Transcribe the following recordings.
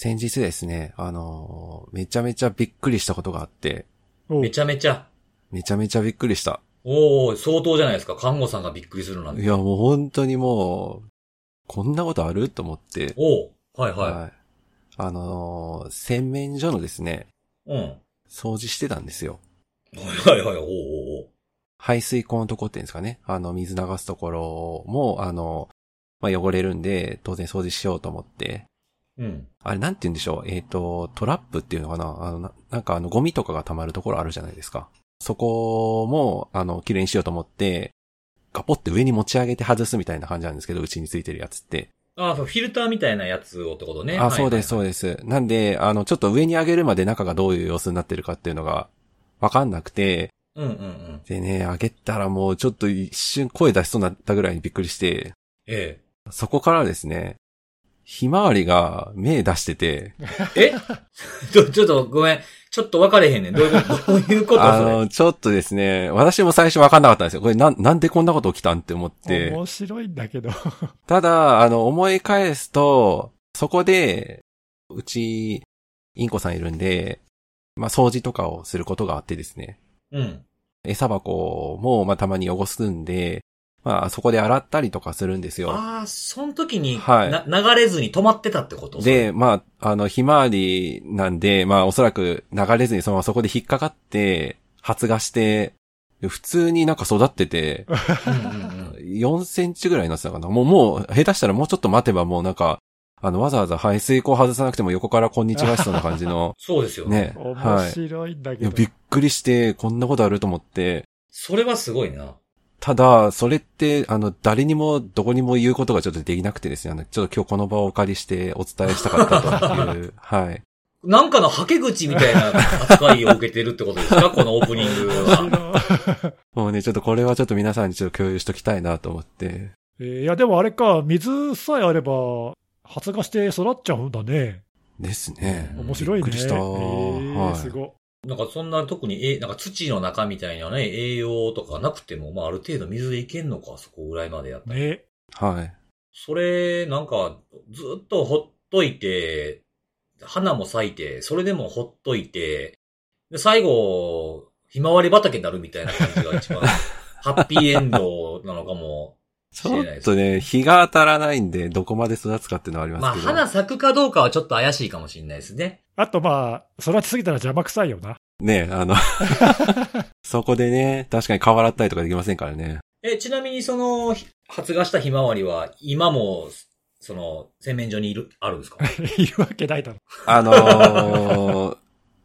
先日ですね、あのーめちゃめちゃびっくりしたことがあって、めちゃめちゃ。めちゃめちゃびっくりした。おー、相当じゃないですか。看護さんがびっくりするなんて。いや、もう本当にもう、こんなことあると思って、おー、はいははい。あのー洗面所のですね、い。うん。掃除してたんですよ。はいはいはい、おーおーお排水口のとこっていうんですかね。あの、水流すところも、あの、まあ、汚れるんで、当然掃除しようと思って。ーうん。あれ、なんて言うんでしょう。えっ、と、トラップっていうのかなあの、ななんかあの、ゴミとかが溜まるところあるじゃないですか。そこも、あの、綺麗にしようと思って、ガポって上に持ち上げて外すみたいな感じなんですけど、うちについてるやつって。あフィルターみたいなやつをってことね。あ、そうです、そうでです。なんで、あの、ちょっと上に上げるまで中がどういう様子になってるかっていうのが、わかんなくて、す。うんうんうん。でね、上げたらもうちょっと一瞬声出しそうになったぐらいにびっくりして、えそこからですね、ひまわりが目出してて、え？え ちょ、ちょっとごめん。ちょっと分かれへんねん。どういうこと、どういうことそれ？あの、ちょっとですね、私も最初わかんなかったんですよ。これなん、なんでこんなこと起きたんって思って。面白いんだけど。ただ、あの、思い返すと、そこで、うち、インコさんいるんで、まあ、掃除とかをすることがあってですね。うん。餌箱も、まあ、たまに汚すんで、まあ、そこで洗ったりとかするんですよ。ああ、その時に、はいな、流れずに止まってたってこと？で、まあ、あの、ひまわりなんで、まあ、おそらく流れずにそのままそこで引っかかって、発芽して、普通になんか育ってて、それうんうんうん。4センチぐらいになってたかな。もう、もう、下手したらもうちょっと待てばもうなんか、あの、わざわざ排水口外さなくても横からこんにちはしそうな感じの、そうですよね。ね。面はい。白いんだけいや、ど。びっくりして、こんなことあると思って、それはすごいな。ただ、それって、あの、誰にも、どこにも言うことがちょっとできなくてですね、あの、ちょっと今日この場をお借りしてお伝えしたかったという、はい。なんかのはけ口みたいな扱いを受けてるってことですか？このオープニングは。もうね、ちょっとこれはちょっと皆さんにちょっと共有しときたいなと思って。えーいや、でもあれか、水さえあれば、発芽して育っちゃうんだね。ですね。面白いね。びっくりしたえーはいすごなんかそんな特に、え、なんか土の中みたいなね、栄養とかなくても、まあある程度水でいけんのか、そこぐらいまでやったら。ね。はい。それ、なんか、ずっとほっといて、花も咲いて、それでもほっといて、で最後、ひまわり畑になるみたいな感じが一番、ハッピーエンドなのかもち。ょっとね、日が当たらないんで、どこまで育つかっていうのはありまあ、ますけど。花咲くかどうかはちょっと怪しいかもしれないですね。あとまあ、育ちすぎたら邪魔くさいよな。ね、あの、そこでね、確かに顔洗ったりとかできませんからね。え、ちなみにその、ひ発芽したひまわりは、今も、その、洗面所にいる、あるんですか？いるわけないだろ。あのー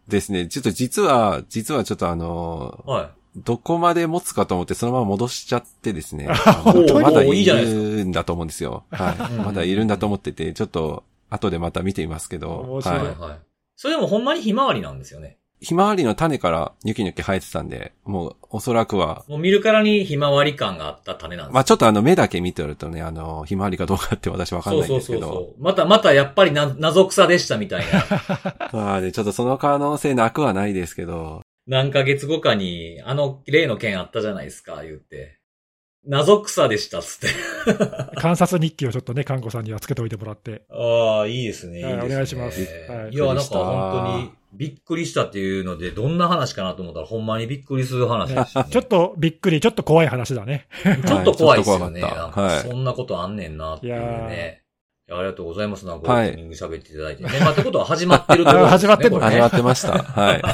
ですね、ちょっと実は、実はちょっとあのーはどこまで持つかと思ってそのまま戻しちゃってですね。まだいるんだと思うんですよ。はい。うんまだいるんだと思ってて、ちょっと後でまた見てみますけど。面い。白いいはい。それでもほんまにひまわりなんですよね。ひまわりの種からニョキニョキ生えてたんで、もうおそらくは、もう見るからにひまわり感があった種なんですまあちょっとあの目だけ見てるとね、あの、ひまわりかどうかって私わかんないんですけど。そうそうそうそう。また、またやっぱりな謎草でしたみたいな。まあね、ちょっとその可能性なくはないですけど。何ヶ月後かに、あの例の件あったじゃないですか、言って。謎草でしたっつって。観察日記をちょっとね、看護さんにはつけておいてもらって。ああ、いいですね。いいすね。お願いしますはいいや、なんか本当にびっくりしたっていうので、どんな話かなと思ったら、ほんまにびっくりする話でした、ね。ちょっとびっくり、ちょっと怖い話だね。ちょっと怖いですよね。はいそんなことあんねんなっていうね。いやありがとうございます。なんか、はいオープニング喋っていただいて。ね、まあ、ってことは始まってるところね 始まってんのね始まってました。はい。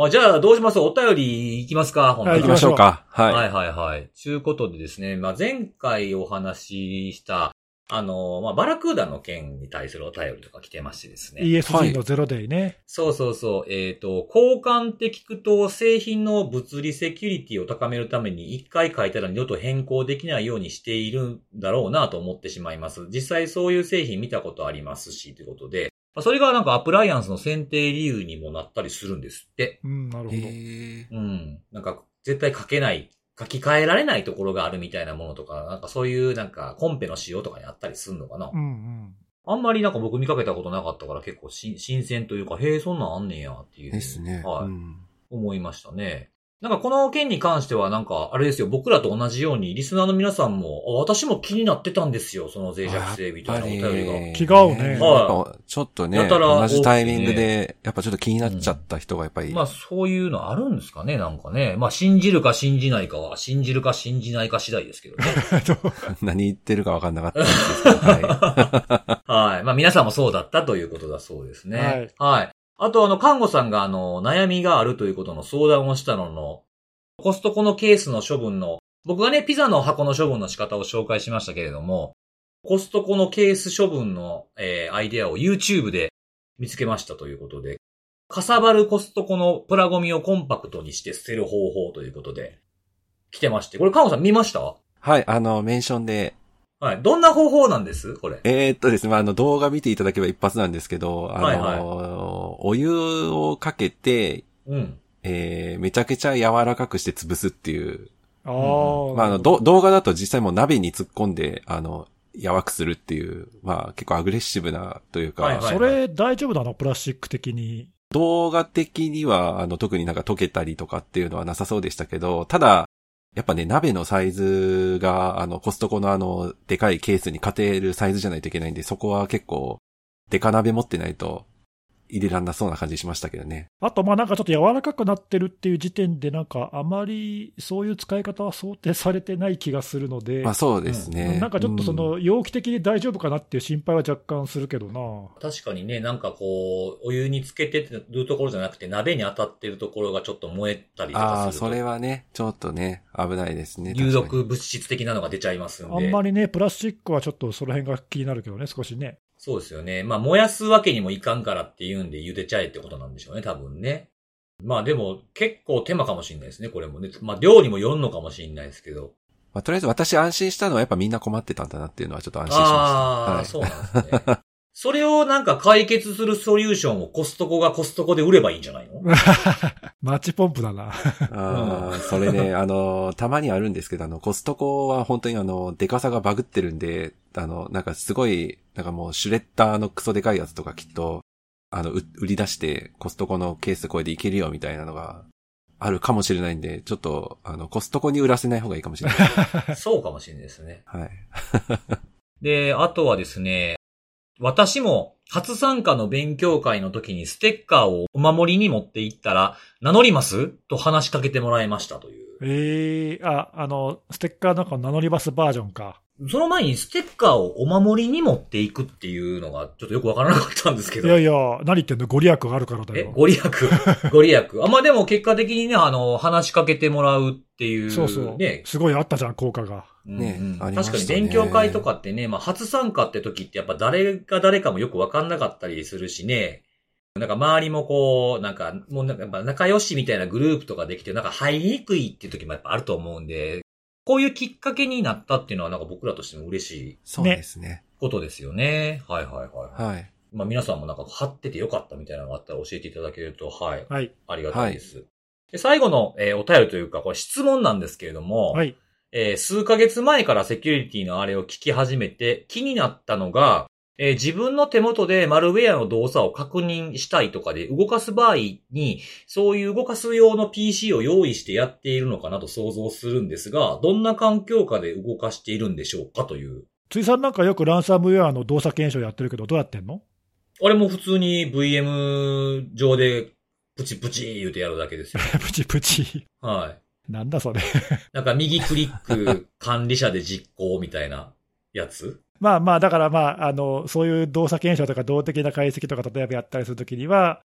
あじゃあ、どうします？お便り行きますか？本当にはい行きましょうか。はい。はいはいはい。ちゅうことでですね、まあ、前回お話しした、あの、まあ、バラクーダの件に対するお便りとか来てましてですね。ESG のゼロデイね。そうそうそう。えっ、と、交換って聞くと、製品の物理セキュリティを高めるために、一回書いたら二度と変更できないようにしているんだろうなと思ってしまいます。実際そういう製品見たことありますし、ということで。まあそれがなんかアプライアンスの選定理由にもなったりするんですって。うん、なるほど。うん。なんか、絶対書けない、書き換えられないところがあるみたいなものとか、なんかそういうなんかコンペの仕様とかにあったりするのかな。うんうん。あんまりなんか僕見かけたことなかったから結構し新鮮というか、へえ、そんなんあんねんやっていう。ですね。はい、うん思いましたね。なんかこの件に関してはなんか、あれですよ、僕らと同じように、リスナーの皆さんも、あ私も気になってたんですよ、その脆弱性みたいなお便りが。気が合うねやっぱちょっとね、同じタイミングで、やっぱちょっと気になっちゃった人がやっぱり、まあそういうのあるんですかね、なんかね。まあ信じるか信じないかは、信じるか信じないか次第ですけどね。何言ってるか分かんなかったんですけど、は はい。まあ皆さんもそうだったということだそうですね。はい。はい。あとあの、看護さんがあの、悩みがあるということの相談をしたのの、コストコのケースの処分の、僕がね、ピザの箱の処分の仕方を紹介しましたけれども、コストコのケース処分の、えーアイデアを YouTube で見つけましたということで、かさばるコストコのプラゴミをコンパクトにして捨てる方法ということで、来てまして。これ、看護さん見ました？はい、あの、メンションで、はい。どんな方法なんです？これ。えーっとですね、まあ、あの、動画見ていただければ一発なんですけど、あの、はいはいお湯をかけて、うん。えーめちゃくちゃ柔らかくして潰すっていう。ああ。まあ、あの、ど動画だと実際もう鍋に突っ込んで、あの、柔らくするっていう、まあ、結構アグレッシブなというか、はいはいそれ大丈夫なの？プラスチック的に。動画的には、あの、特になんか溶けたりとかっていうのはなさそうでしたけど、ただ、やっぱね、鍋のサイズが、あの、コストコのあの、でかいケースに勝てるサイズじゃないといけないんで、そこは結構、デカ鍋持ってないと、入れらんなそうな感じしましたけどね。あと、まあなんかちょっと柔らかくなってるっていう時点で、なんかあまりそういう使い方は想定されてない気がするので、まあそうですね。なんかちょっとそうんの、容器的に大丈夫かなっていう心配は若干するけどな。確かにね、なんかこう、お湯につけてるところじゃなくて、鍋に当たってるところがちょっと燃えたりとああ、かすると。それはね、ちょっとね、危ないですね。有毒物質的なのが出ちゃいますんで。あんまりね、プラスチックはちょっとその辺が気になるけどね、少しね。そうですよね。まあ、燃やすわけにもいかんからっていうんで茹でちゃえってことなんでしょうね、多分ね。まあでも、結構手間かもしれないですね、これもね。まあ、量にもよるのかもしれないですけど。まあ、とりあえず私安心したのはやっぱみんな困ってたんだなっていうのはちょっと安心しました。ああ、はいそうなんですね。それをなんか解決するソリューションをコストコがコストコで売ればいいんじゃないの？マッチポンプだな。ああ、それね、あの、たまにあるんですけど、あの、コストコは本当にあの、デカさがバグってるんで、あの、なんかすごい、なんかもうシュレッダーのクソでかいやつとかきっと、あの、う売り出して、コストコのケースこれでいけるよみたいなのが、あるかもしれないんで、ちょっと、あの、コストコに売らせない方がいいかもしれない。そうかもしれないですね。はい。で、あとはですね、私も初参加の勉強会の時にステッカーをお守りに持って行ったら、名乗ります？と話しかけてもらいましたという。ええあ、あの、ステッカーなんか名乗りバスバージョンか。その前にステッカーをお守りに持っていくっていうのがちょっとよくわからなかったんですけど。いやいや、何言ってんの？ご利益があるからだえ、よ。ご利益 ご利益あ、まあでも結果的にね、あの、話しかけてもらうっていう。そうそう。ね。すごいあったじゃん、効果が。ねうんうんありましたね確かに勉強会とかってね、まあ初参加って時ってやっぱ誰が誰かもよくわかんなかったりするしね。なんか周りもこう、なんか、もうなんかやっぱ仲良しみたいなグループとかできて、なんか入りにくいっていう時もやっぱあると思うんで、こういうきっかけになったっていうのはなんか僕らとしても嬉しいそうですね。ことですよね。はいはいはい。はい。まあ皆さんもなんか貼っててよかったみたいなのがあったら教えていただけると、はい。はい。ありがたいです。で最後の、えーお便りというか、これ質問なんですけれども、はい。えー数ヶ月前からセキュリティのあれを聞き始めて気になったのが、えー自分の手元でマルウェアの動作を確認したいとかで動かす場合に、そういう動かす用の PC を用意してやっているのかなと想像するんですが、どんな環境下で動かしているんでしょうかという。ついさんなんかよくランサムウェアの動作検証やってるけど、どうやってんの？あれも普通に VM 上でプチプチ言うてやるだけですよ。プチプチ。はい。なんだそれ。なんか右クリック管理者で実行みたいなやつ？まあまあ、だからまあ、あの、そういう動作検証とか動的な解析とか例えばやったりするときには、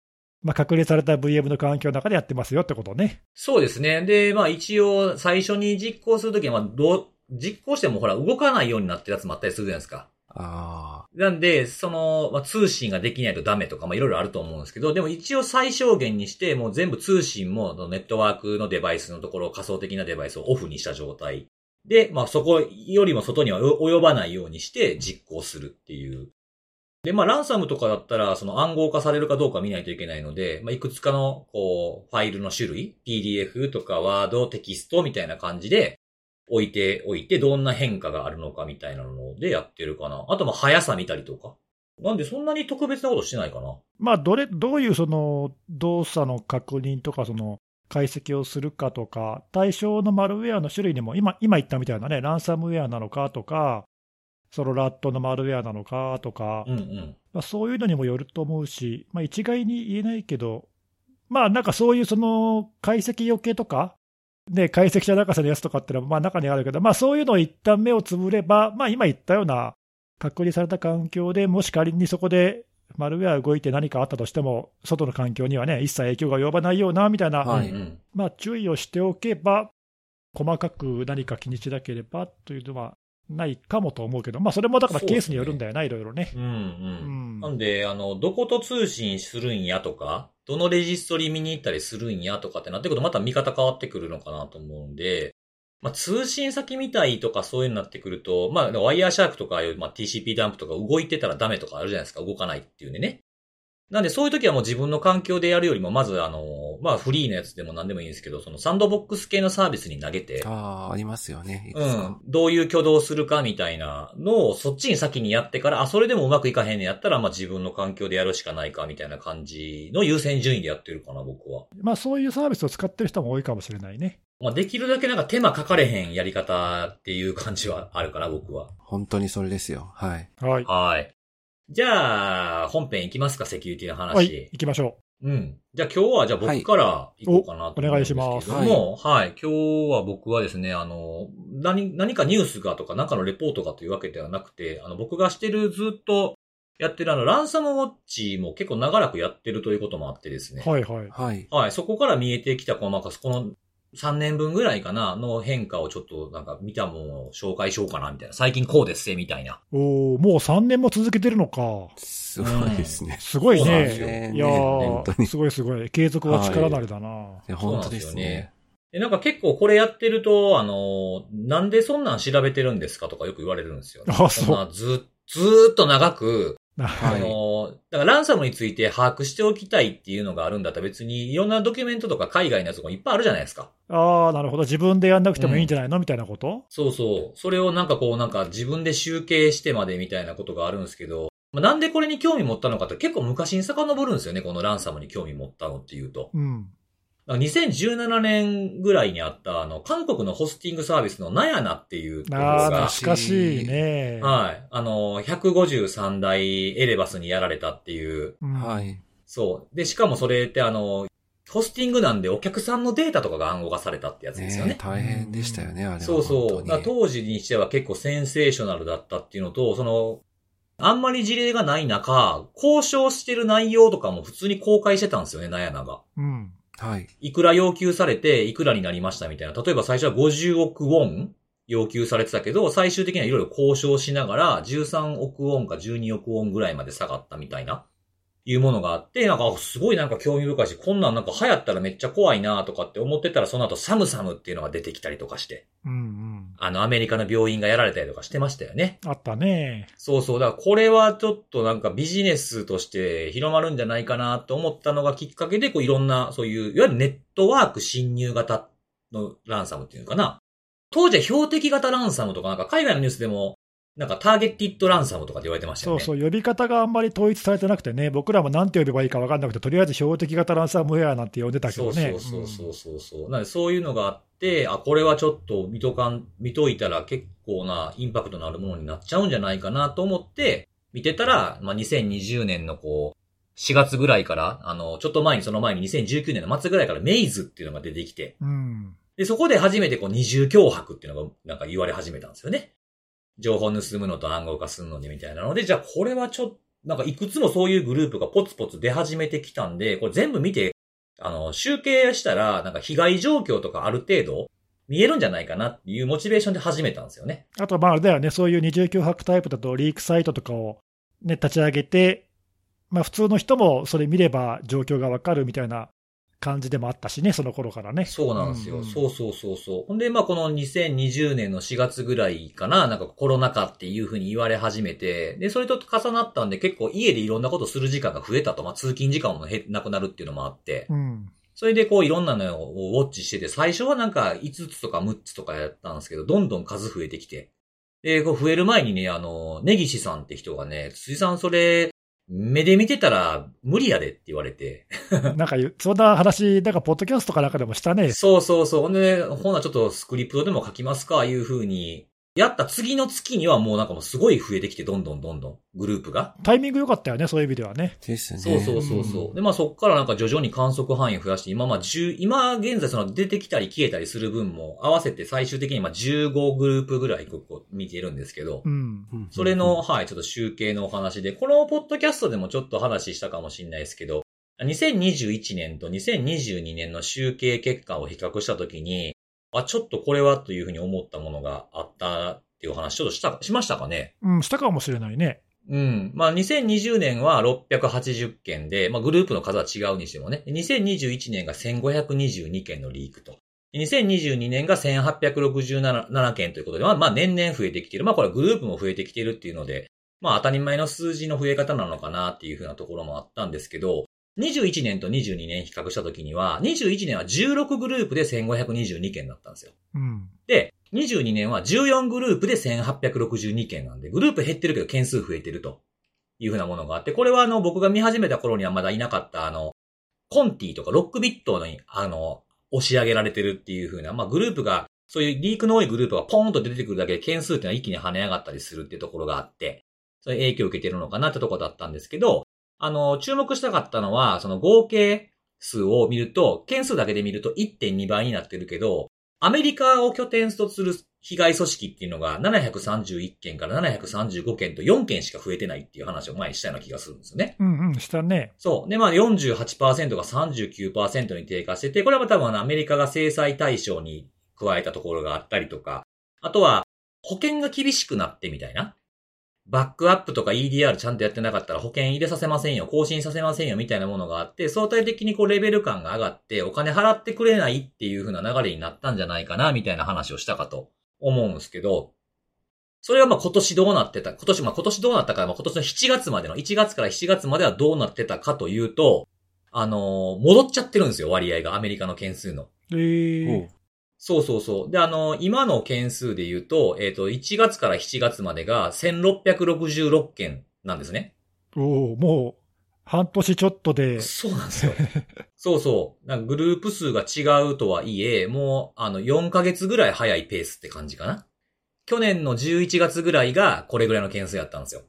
まあ、確認された VM の環境の中でやってますよってことね。そうですね。で、まあ一応最初に実行するときは、まあどう、実行してもほら動かないようになってるやつもあったりするじゃないですか。あなんで、その、まあ、通信ができないとダメとか、まあ、いろいろあると思うんですけど、でも一応最小限にして、もう全部通信も、ネットワークのデバイスのところ、仮想的なデバイスをオフにした状態。で、まあ、そこよりも外には及ばないようにして実行するっていう。で、まあ、ランサムとかだったら、その暗号化されるかどうか見ないといけないので、まあ、いくつかの、こう、ファイルの種類、PDF とかワード、テキストみたいな感じで、置いておいて、どんな変化があるのかみたいなのでやってるかな。あと、まあ、速さ見たりとか。なんで、そんなに特別なことしてないかな。まあ、どれ、どういうその動作の確認とか、その解析をするかとか、対象のマルウェアの種類にも、今今言ったみたいなね、ランサムウェアなのかとか、そのラットのマルウェアなのかとか、うんうん。まあ、そういうのにもよると思うし、まあ、一概に言えないけど、まあなんかそういうその解析余計とか、ね、解析者高さのやつとかっていうのはまあ中にあるけど、まあそういうのを一旦目をつぶれば、まあ今言ったような隔離された環境でもし仮にそこでマルウェア動いて何かあったとしても、外の環境にはね、一切影響が及ばないようなみたいな、はいうんうんまあ注意をしておけば、細かく何か気にしなければというのはないかもと思うけど、まあそれもだからケースによるんだよな、いろいろね。うんうん。うんなんで、あの、どこと通信するんやとか、どのレジストリ見に行ったりするんやとかってなってくると、また見方変わってくるのかなと思うんで、まあ、通信先みたいとかそういうのになってくると、まあ、ワイヤーシャークとか、まあ、TCP ダンプとか動いてたらダメとかあるじゃないですか、動かないっていうね。なんで、そういう時はもう自分の環境でやるよりも、まず、あの、まあ、フリーのやつでも何でもいいんですけど、そのサンドボックス系のサービスに投げて、ああ、ありますよね。うん。どういう挙動をするかみたいなのをそっちに先にやってから、あ、それでもうまくいかへんねやったら、まあ自分の環境でやるしかないかみたいな感じの優先順位でやってるかな、僕は。まあそういうサービスを使ってる人も多いかもしれないね。まあできるだけなんか手間かかれへんやり方っていう感じはあるかな、僕は。本当にそれですよ。はい。はい。はい。じゃあ、本編いきますか、セキュリティの話。はい、行きましょうん。じゃあ今日は、じゃあ僕から行こうかなと思うんですけども、おお願いしますはい。今日は僕はですね、あの、何、何かニュースがとか、何かのレポートがというわけではなくて、あの、僕がしてるずっとやってるあの、ランサムウォッチも結構長らくやってるということもあってですね。う。はいはい。はい。はい。そこから見えてきた、この、まあこの3年分ぐらいかな、の変化をちょっとなんか見たものを紹介しようかな、みたいな。最近こうですせ、みたいな。おおもう3年も続けてるのか。すごいですね。すごいそうなんですよね。ねいやー、本当にすごいすごい。継続は力なりだな。いや、本当ですね。で、なんか結構これやってると、あの、なんでそんなん調べてるんですかとかよく言われるんですよ、ね。あそうそんなず、ずーっと長く、はいあの、だからランサムについて把握しておきたいっていうのがあるんだったら別にいろんなドキュメントとか海外のやつもいっぱいあるじゃないですか。ああ、なるほど。自分でやんなくてもいいんじゃないの、みたいなこと？そうそう。それをなんかこうなんか自分で集計してまでみたいなことがあるんですけど、まあなんでこれに興味持ったのかって結構昔に遡るんですよね、このランサムに興味持ったのっていうと。うん。だから2017年ぐらいにあった、あの、韓国のホスティングサービスのナヤナっていうところああ、が、懐かしいね。はい。あの、153台エレバスにやられたっていう。うんはい。そう。で、しかもそれってあの、ホスティングなんでお客さんのデータとかが暗号化されたってやつですよね。ね大変でしたよね、あれは。そうそう。当時にしては結構センセーショナルだったっていうのと、その、あんまり事例がない中、交渉してる内容とかも普通に公開してたんですよね、ナヤナが。うん。はい。いくら要求されて、いくらになりましたみたいな。例えば最初は50億ウォン要求されてたけど、最終的にはいろいろ交渉しながら、13億ウォンか12億ウォンぐらいまで下がったみたいな、いうものがあって、なんか、あすごいなんか興味深いし、こんなんなんか流行ったらめっちゃ怖いなとかって思ってたら、その後サムサムっていうのが出てきたりとかして、うんうん。あの、アメリカの病院がやられたりとかしてましたよね。あったね。そうそう。だからこれはちょっとなんかビジネスとして広まるんじゃないかなと思ったのがきっかけで、こういろんな、そういう、いわゆるネットワーク侵入型のランサムっていうのかな。当時は標的型ランサムとかなんか海外のニュースでも、なんかターゲッティッドランサムとかって言われてましたよね。そうそう、呼び方があんまり統一されてなくてね、僕らもなんて呼べばいいか分かんなくて、とりあえず標的型ランサムウェアなんて呼んでたけどね。そうそうそうそうそう。なのでそういうのがあって、あ、これはちょっと見とかん、見といたら結構なインパクトのあるものになっちゃうんじゃないかなと思って、見てたら、まあ、2020年のこう、4月ぐらいから、あの、ちょっと前にその前に2019年の末ぐらいからメイズっていうのが出てきて、うん。うん。で、そこで初めてこう二重脅迫っていうのがなんか言われ始めたんですよね。情報盗むのと暗号化するのにみたいなので、じゃあこれはちょっと、なんかいくつもそういうグループがポツポツ出始めてきたんで、これ全部見て、あの、集計したら、なんか被害状況とかある程度見えるんじゃないかなっていうモチベーションで始めたんですよね。あと、まあ、あれだよね、そういう二重脅迫タイプだと、リークサイトとかを、ね、立ち上げて、まあ、普通の人もそれ見れば状況がわかるみたいな感じでもあったしね、その頃からね。そうなんですよ。うんうんそうそうそうそう。ほんで、まあこの2020年の4月ぐらいかな、なんかコロナ禍っていうふうに言われ始めて、で、それと重なったんで結構家でいろんなことする時間が増えたと、まあ通勤時間も減なくなるっていうのもあって、うん。それでこういろんなのをウォッチしてて、最初はなんか5つとか6つとかやったんですけど、どんどん数増えてきて。で、こう増える前にね、あの、根岸さんって人がね、辻さんそれ、目で見てたら無理やでって言われて。なんか言う、そんな話、なんかポッドキャストかなんかでもしたね。そうそうそう。ほんで、ほなちょっとスクリプトでも書きますか、いう風にやった次の月にはもうなんかもうすごい増えてきて、どんどんどんどん、グループが。タイミング良かったよね、そういう意味ではね。ですね。そうそうそうそう。で、まあそっからなんか徐々に観測範囲を増やして、今まあ10、今現在その出てきたり消えたりする分も合わせて最終的にまあ15グループぐらいここ見てるんですけどう、ん。うんそれの、、はい、ちょっと集計のお話で、このポッドキャストでもちょっと話したかもしれないですけど、2021年と2022年の集計結果を比較したときに、あ、ちょっとこれはというふうに思ったものがあったっていうお話ちょっとした、しましたかね？うん、したかもしれないね。うん。まあ、2020年は680件で、まあ、グループの数は違うにしてもね。2021年が1522件のリークと。2022年が1867件ということで、まあ、まあ、年々増えてきている。まあ、これグループも増えてきているっていうので、まあ、当たり前の数字の増え方なのかなっていうふうなところもあったんですけど、21年と22年比較したときには、21年は16グループで1522件だったんですよ。うん。で、22年は14グループで1862件なんで、グループ減ってるけど件数増えてるというふうなものがあって、これはあの僕が見始めた頃にはまだいなかったあの、コンティとかロックビットにあの、押し上げられてるっていうふうな、まあグループが、そういうリークの多いグループがポーンと出てくるだけで件数っていうのは一気に跳ね上がったりするっていうところがあって、そういう影響を受けてるのかなってところだったんですけど、あの、注目したかったのは、その合計数を見ると、件数だけで見ると1.2倍になってるけど、アメリカを拠点とする被害組織っていうのが731件から735件と4件しか増えてないっていう話を前にしたような気がするんですよね。うんうん、したね。そう。で、まあ48%が39%に低下してて、これは多分アメリカが制裁対象に加えたところがあったりとか、あとは保険が厳しくなってみたいな。バックアップとか EDR ちゃんとやってなかったら保険入れさせませんよ、更新させませんよみたいなものがあって、相対的にこうレベル感が上がってお金払ってくれないっていう風な流れになったんじゃないかな、みたいな話をしたかと思うんですけど、それはまあ今年どうなってた、今年、まあ今年どうなったか、まあ今年の7月までの、1月から7月まではどうなってたかというと、あのー戻っちゃってるんですよ、割合が、アメリカの件数の。えーそうそうそう。で、あの、今の件数で言うと、えっ、と、1月から7月までが1666件なんですね。おーもう、半年ちょっとで、そうなんですよ。そうそう。なんかグループ数が違うとはいえ、もう、あの、4ヶ月ぐらい早いペースって感じかな。去年の11月ぐらいがこれぐらいの件数やったんですよ。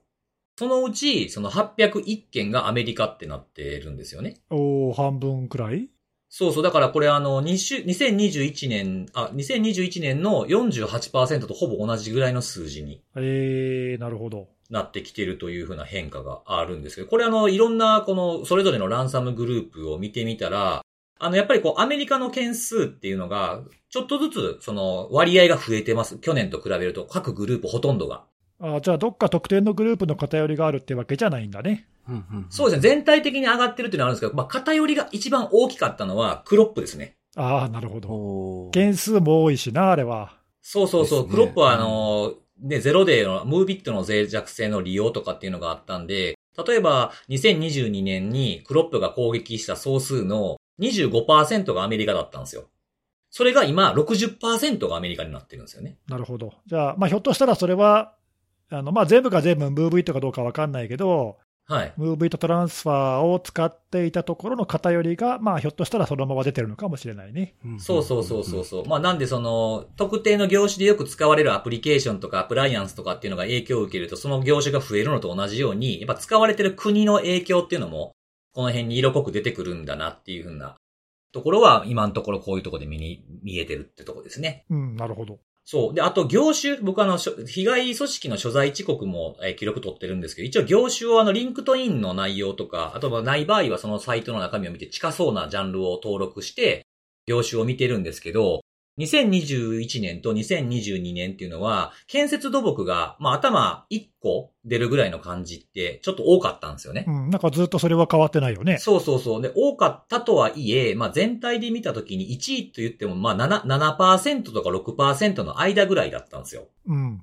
そのうち、その801件がアメリカってなってるんですよね。おー半分くらい？そうそう。だからこれあの、2週2021年、あ、2021年の48%とほぼ同じぐらいの数字にえー、なるほど。なってきてるというふうな変化があるんですけど、これあの、いろんなこの、それぞれのランサムグループを見てみたら、あの、やっぱりこう、アメリカの件数っていうのが、ちょっとずつ、その、割合が増えてます。去年と比べると、各グループほとんどが。あじゃあ、どっか特定のグループの偏りがあるってわけじゃないんだね。そうですね。全体的に上がってるっていうのはあるんですけど、まあ、偏りが一番大きかったのは、クロップですね。ああ、なるほど。件数も多いしな、あれは。そうそうそう。ねクロップはあの、ね、ゼロデーの、ムービットの脆弱性の利用とかっていうのがあったんで、例えば、2022年にクロップが攻撃した総数の25%がアメリカだったんですよ。それが今、60%がアメリカになってるんですよね。なるほど。じゃあ、まあ、ひょっとしたらそれは、あのまあ、全部が全部ムーブイットかどうかわかんないけど、はい。ムーブイットトランスファーを使っていたところの偏りが、まあ、ひょっとしたらそのまま出てるのかもしれないね。そうそうそうそうそう。まあなんでその、特定の業種でよく使われるアプリケーションとかアプライアンスとかっていうのが影響を受けると、その業種が増えるのと同じように、やっぱ使われてる国の影響っていうのも、この辺に色濃く出てくるんだなっていうふうなところは、今のところこういうところで見に、見えてるってところですね。うん、なるほど。そう。で、あと業種、僕あの、被害組織の所在地国も、えー記録取ってるんですけど、一応業種をあの、 LinkedIn の内容とか、あとはない場合はそのサイトの中身を見て近そうなジャンルを登録して、業種を見てるんですけど、2021年と2022年っていうのは、建設土木が、まあ、頭1個出るぐらいの感じって、ちょっと多かったんですよねう。ん、なんかずっとそれは変わってないよね。そうそうそう。で、多かったとはいえ、まあ全体で見たときに1位と言っても、まあ7、7%とか6%の間ぐらいだったんですよ。うん。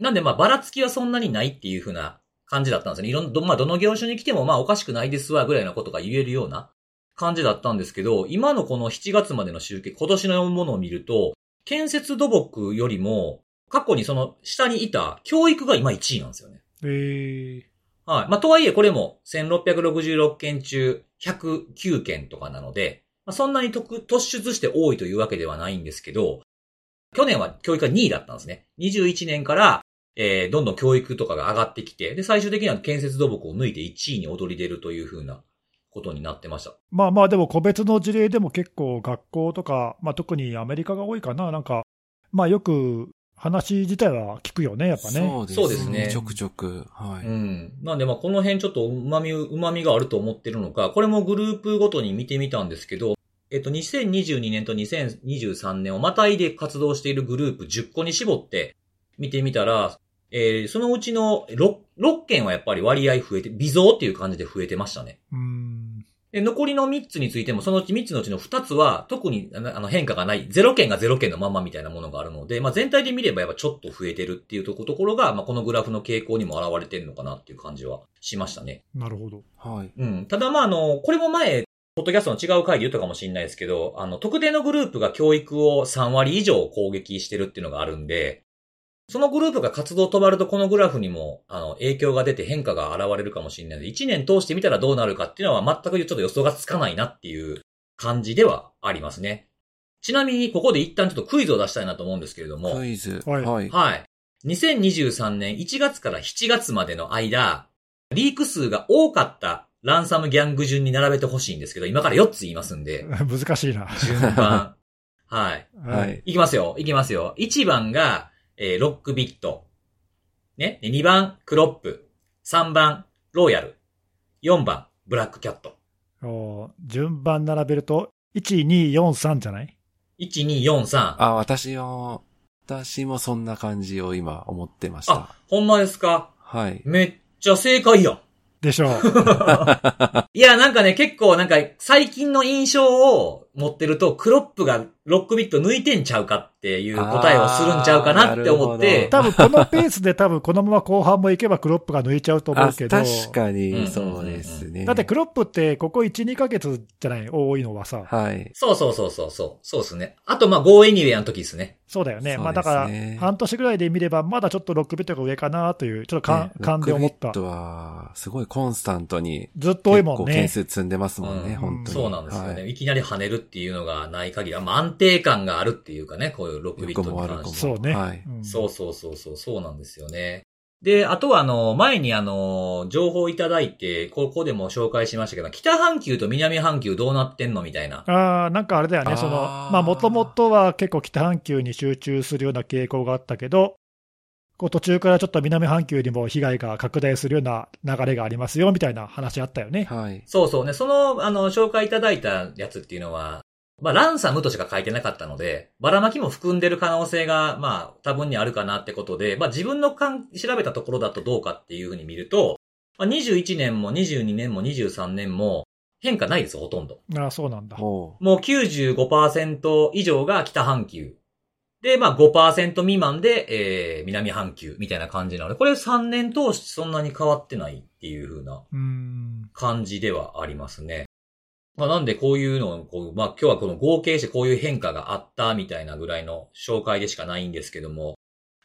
なんでまあばらつきはそんなにないっていう風な感じだったんですよね。いろんど、まあどの業種に来てもまあおかしくないですわぐらいのことが言えるような感じだったんですけど、今のこの7月までの集計、今年のものを見ると、建設土木よりも、過去にその下にいた教育が今1位なんですよね。えー、はい。まあ、とはいえこれも1666件中109件とかなので、まあ、そんなに特突出して多いというわけではないんですけど、去年は教育が2位だったんですね。21年から、えー、どんどん教育とかが上がってきて、で、最終的には建設土木を抜いて1位に躍り出るというふうなことになってました。まあまあ、でも個別の事例でも結構学校とか、まあ、特にアメリカが多いかな、なんか、まあよく話自体は聞くよね、やっぱね。そうですねちょくちょく。はい。うん。なんで、まあ、この辺ちょっと旨味、旨味があると思ってるのか、これもグループごとに見てみたんですけど、えっと、2022年と2023年をまたいで活動しているグループ10個に絞って見てみたら、えー、そのうちの 6, 6件はやっぱり割合増えて、微増っていう感じで増えてましたね。うん。で、残りの3つについても、そのうち3つのうちの2つは、特にあの変化がない、0件が0件のままみたいなものがあるので、まあ全体で見ればやっぱちょっと増えてるっていうところが、まあこのグラフの傾向にも現れてるのかなっていう感じはしましたね。なるほど。はい。うん。ただまああの、これも前、ポッドキャストの違う回で言ったかもしれないですけど、あの、特定のグループが教育を3割以上攻撃してるっていうのがあるんで、そのグループが活動止まるとこのグラフにも、あの、影響が出て変化が現れるかもしれないので、1年通してみたらどうなるかっていうのは全くちょっと予想がつかないなっていう感じではありますね。ちなみに、ここで一旦ちょっとクイズを出したいなと思うんですけれども、クイズ。はいはい。はい。2023年1月から7月までの間、リーク数が多かったランサムギャング順に並べてほしいんですけど、今から4つ言いますんで、難しいな。順番。はい。はい。いきますよ。いきますよ。1番が、えーロックビット。ね。で2番、クロップ。3番、ローヤル。4番、ブラックキャット。お順番並べると、1、2、4、3じゃない？1、2、4、3。あ、私も、私もそんな感じを今思ってましたあ。、ほんまですか？はい。めっちゃ正解やん。でしょう。いや、なんかね、結構なんか、最近の印象を持ってると、クロップがロックビット抜いてんちゃうかっていう答えをするんちゃうかなって思って、多分このペースで多分このまま後半もいけばクロップが抜いちゃうと思あ、うけど。確かに、そうですね。だってクロップってここ1、2ヶ月じゃない？多いのはさ。はい。そうそうそうそうそう、そうですね。あと、まあ、ゴーエニウェイの時ですね。そうだよね。ねまあだから、半年ぐらいで見ればまだちょっとロックビットが上かなという、ちょっと勘ね勘で思ったロックビッ。トは、すごいコンスタントに、ずっと多いもんね結構件。数積んでますもんね、うん本当に。そうなんですよね。はいい、きなり跳ねるっていうのがない限りは、まあ、安定感があるっていうかね、こういうロックビットに関して。そうね。はいうんそうそうそうそう、そうなんですよね。で、あとはあの、前にあの、情報いただいて、ここでも紹介しましたけど、北半球と南半球どうなってんのみたいな。ああ、なんかあれだよね、その、まあ、もともとは結構北半球に集中するような傾向があったけど、こう途中からちょっと南半球にも被害が拡大するような流れがありますよ、みたいな話あったよね。はい。そうそうね、その、あの、紹介いただいたやつっていうのは、まあ、ランサムとしか書いてなかったので、ばらまきも含んでる可能性が、まあ、多分にあるかなってことで、まあ、自分のかん調べたところだとどうかっていうふうに見ると、まあ、21年も22年も23年も変化ないです、ほとんど。ああ、そうなんだ。ほもう95%以上が北半球。で、まあ5%未満で、えー、南半球みたいな感じなので、これ3年通してそんなに変わってないっていう風な。感じではありますね。まあなんでこういうのを、こう、まあ今日はこの合計してこういう変化があったみたいなぐらいの紹介でしかないんですけども、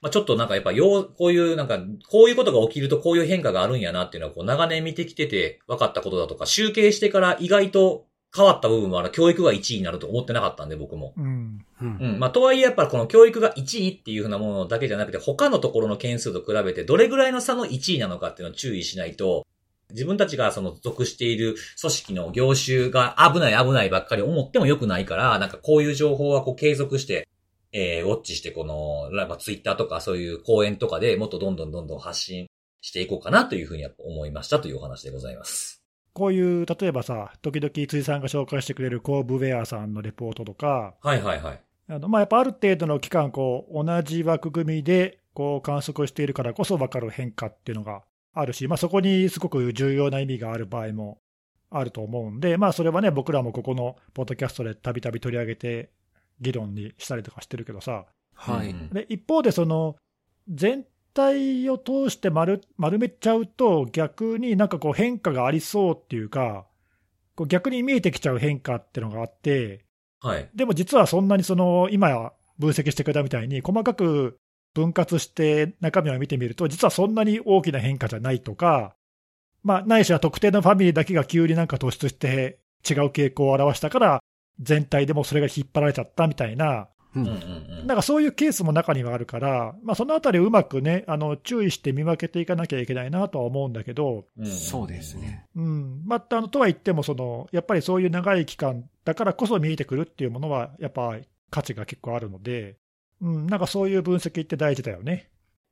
まあちょっとなんかやっぱよう、こういうなんか、こういうことが起きるとこういう変化があるんやなっていうのはこう長年見てきてて分かったことだとか、集計してから意外と変わった部分はあの教育が1位になると思ってなかったんで僕も。うん。う。うんうん。まあ、とはいえやっぱこの教育が1位っていうふうなものだけじゃなくて、他のところの件数と比べてどれぐらいの差の1位なのかっていうのを注意しないと、自分たちがその属している組織の業種が危ない危ないばっかり思っても良くないから、なんかこういう情報はこう継続して、えー、ウォッチしてこの、なんかツイッターとかそういう講演とかでもっとどんどんどんどん発信していこうかなというふうにやっぱ思いましたというお話でございます。こういう、例えばさ、時々辻さんが紹介してくれるコーブウェアさんのレポートとか、はいはいはい。あのまあ、やっぱある程度の期間、こう同じ枠組みでこう観測しているからこそ分かる変化っていうのがあるし、まあ、そこにすごく重要な意味がある場合もあると思うんで、まあ、それはね、僕らもここのポッドキャストでたびたび取り上げて、議論にしたりとかしてるけどさ、はい。うんで一方で、その全体を通して丸丸めちゃうと、逆になんかこう変化がありそうっていうか、こう逆に見えてきちゃう変化っていうのがあって、はい。でも実はそんなにその今分析してくれたみたいに、細かく分割して中身を見てみると、実はそんなに大きな変化じゃないとか、まあ、ないしは特定のファミリーだけが急になんか突出して違う傾向を表したから、全体でもそれが引っ張られちゃったみたいな、う。うんうんんうん。なんかそういうケースも中にはあるから、まあ、そのあたりをうまくね、あの注意して見分けていかなきゃいけないなとは思うんだけど、そうです。ね。うん、またあのとは言ってもその、やっぱりそういう長い期間だからこそ見えてくるっていうものは、やっぱ価値が結構あるので、うん、なんかそういう分析って大事だよね。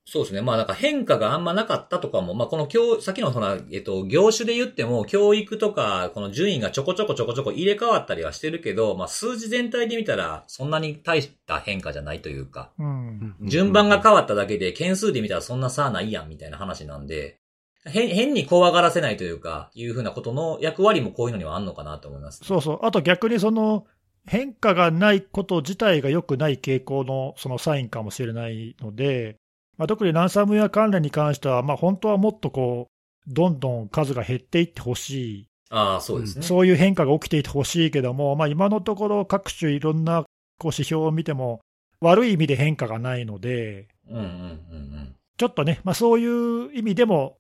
そうですね。まあなんか変化があんまなかったとかも、まあこの教、さっきのその、えっと、業種で言っても、教育とか、この順位がちょこちょこちょこちょこ入れ替わったりはしてるけど、まあ数字全体で見たら、そんなに大した変化じゃないというか、うん、順番が変わっただけで、件数で見たらそんな差ないやん、みたいな話なんで、変、変に怖がらせないというか、いうふうなことの役割もこういうのにはあんのかなと思います。そうそう、あと逆にその変化がないこと自体が良くない傾向のそのサインかもしれないので、まあ、特にランサムウェア関連に関しては、まあ、本当はもっとこう、どんどん数が減っていってほしい、ああ、そうですね。そういう変化が起きていてほしいけども、まあ、今のところ各種いろんなこう指標を見ても、悪い意味で変化がないので、うんうんうんうん。ちょっとね、まあ、そういう意味でも、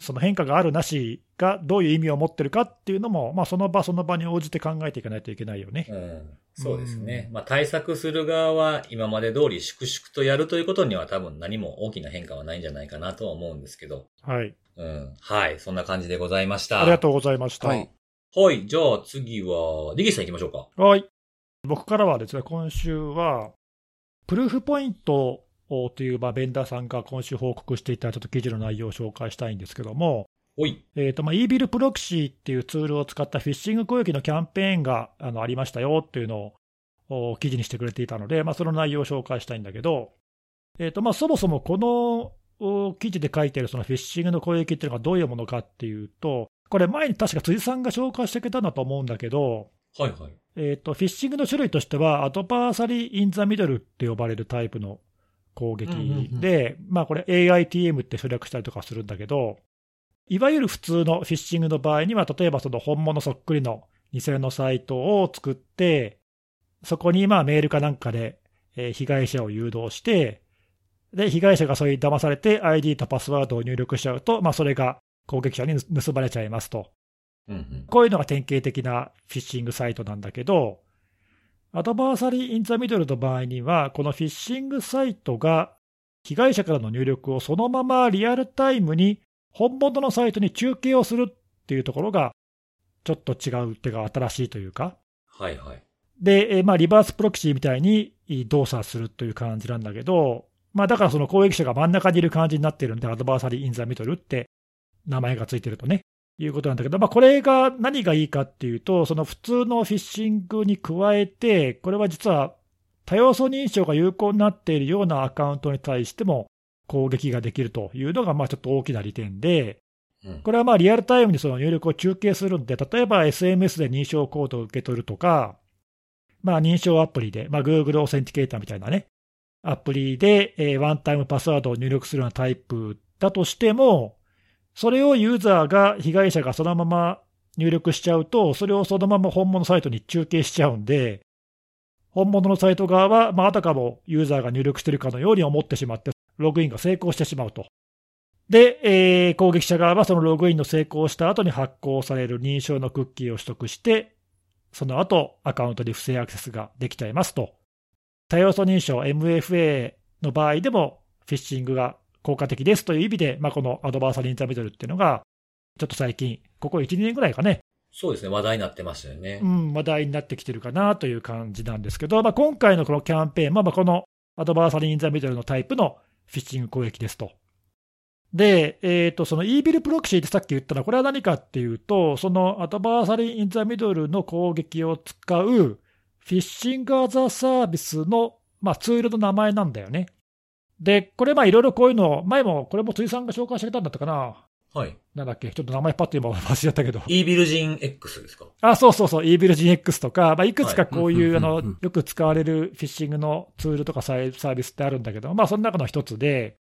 その変化があるなしがどういう意味を持ってるかっていうのも、まあ、その場その場に応じて考えていかないといけないよね。うん、そうですね。まあ対策する側は今まで通り粛々とやるということには多分何も大きな変化はないんじゃないかなとは思うんですけど。はい。うん。はい。そんな感じでございました。ありがとうございました。はい。はい。じゃあ次は、ディギスさん行きましょうか。はい。僕からはですね、今週は、プルーフポイントという、まあ、ベンダーさんが今週報告していたちょっと記事の内容を紹介したいんですけども。えーとまあ、イービルプロキシーっていうツールを使ったフィッシング攻撃のキャンペーンがあのありましたよっていうのをお記事にしてくれていたので、まあ、その内容を紹介したいんだけど、えーとまあ、そもそもこのお記事で書いてあるそのフィッシングの攻撃っていうのがどういうものかっていうと、これ前に確か辻さんが紹介してくれたんだと思うんだけど、はいはい。えーと、フィッシングの種類としては、アドバーサリー・イン・ザ・ミドルって呼ばれるタイプの攻撃で、まあこれ AITM って省略したりとかするんだけど、いわゆる普通のフィッシングの場合には、例えばその本物そっくりの偽のサイトを作って、そこにまあメールかなんかで、えー被害者を誘導して、で、被害者がそれに騙されて ID とパスワードを入力しちゃうと、まあそれが攻撃者に盗まれちゃいますと。うんうん。こういうのが典型的なフィッシングサイトなんだけど、アドバーサリー・イン・ザ・ミドルの場合には、このフィッシングサイトが被害者からの入力をそのままリアルタイムに本物のサイトに中継をするっていうところが、ちょっと違うっていうか新しいというか、はいはい。で、えーまあ、リバースプロキシーみたいに動作するという感じなんだけど、まあ、だからその攻撃者が真ん中にいる感じになっているんで、アドバーサリー・イン・ザ・ミドルって名前がついてるとね、いうことなんだけど、まあ、これが何がいいかっていうと、その普通のフィッシングに加えて、これは実は多要素認証が有効になっているようなアカウントに対しても攻撃ができるというのが、まあちょっと大きな利点で、うん。これはまあリアルタイムにその入力を中継するんで、例えば SMS で認証コードを受け取るとか、まあ認証アプリで、まあ Google オーセンティケーターみたいなね、アプリで、えーワンタイムパスワードを入力するようなタイプだとしても、それをユーザーが、被害者がそのまま入力しちゃうと、それをそのまま本物サイトに中継しちゃうんで、本物のサイト側は、まあ、あたかもユーザーが入力してるかのように思ってしまって、ログインが成功してしまうと。で、えー攻撃者側はそのログインの成功した後に発行される認証のクッキーを取得して、その後アカウントに不正アクセスができちゃいますと。多要素認証 MFA の場合でもフィッシングが効果的ですという意味で、まあ、この Adversary in the Middle っていうのが、ちょっと最近、ここ1、2年ぐらいかね、そうですね。話題になってましたよねう。ん、話題になってきてるかなという感じなんですけど、まあ、今回のこのキャンペーンは、まあ、この Adversary in the Middle のタイプのフィッシング攻撃ですと。で、えーと、その e ビルプロキシーってさっき言ったのは、これは何かっていうと、その Adversary in the Middle の攻撃を使うフィッシング・アザ・サービスの、まあ、ツールの名前なんだよね。で、これ、まあ、いろいろこういうの、前も、これも辻さんが紹介してくれたんだったかな。はい。なんだっけ、ちょっと名前パッと今忘れちゃったけど。イービルジン X ですか？あ、そうそうそう、イービル GX とか、まあ、いくつかこういう、はいあのよく使われるフィッシングのツールとかサービスってあるんだけど、まあ、その中の一つで、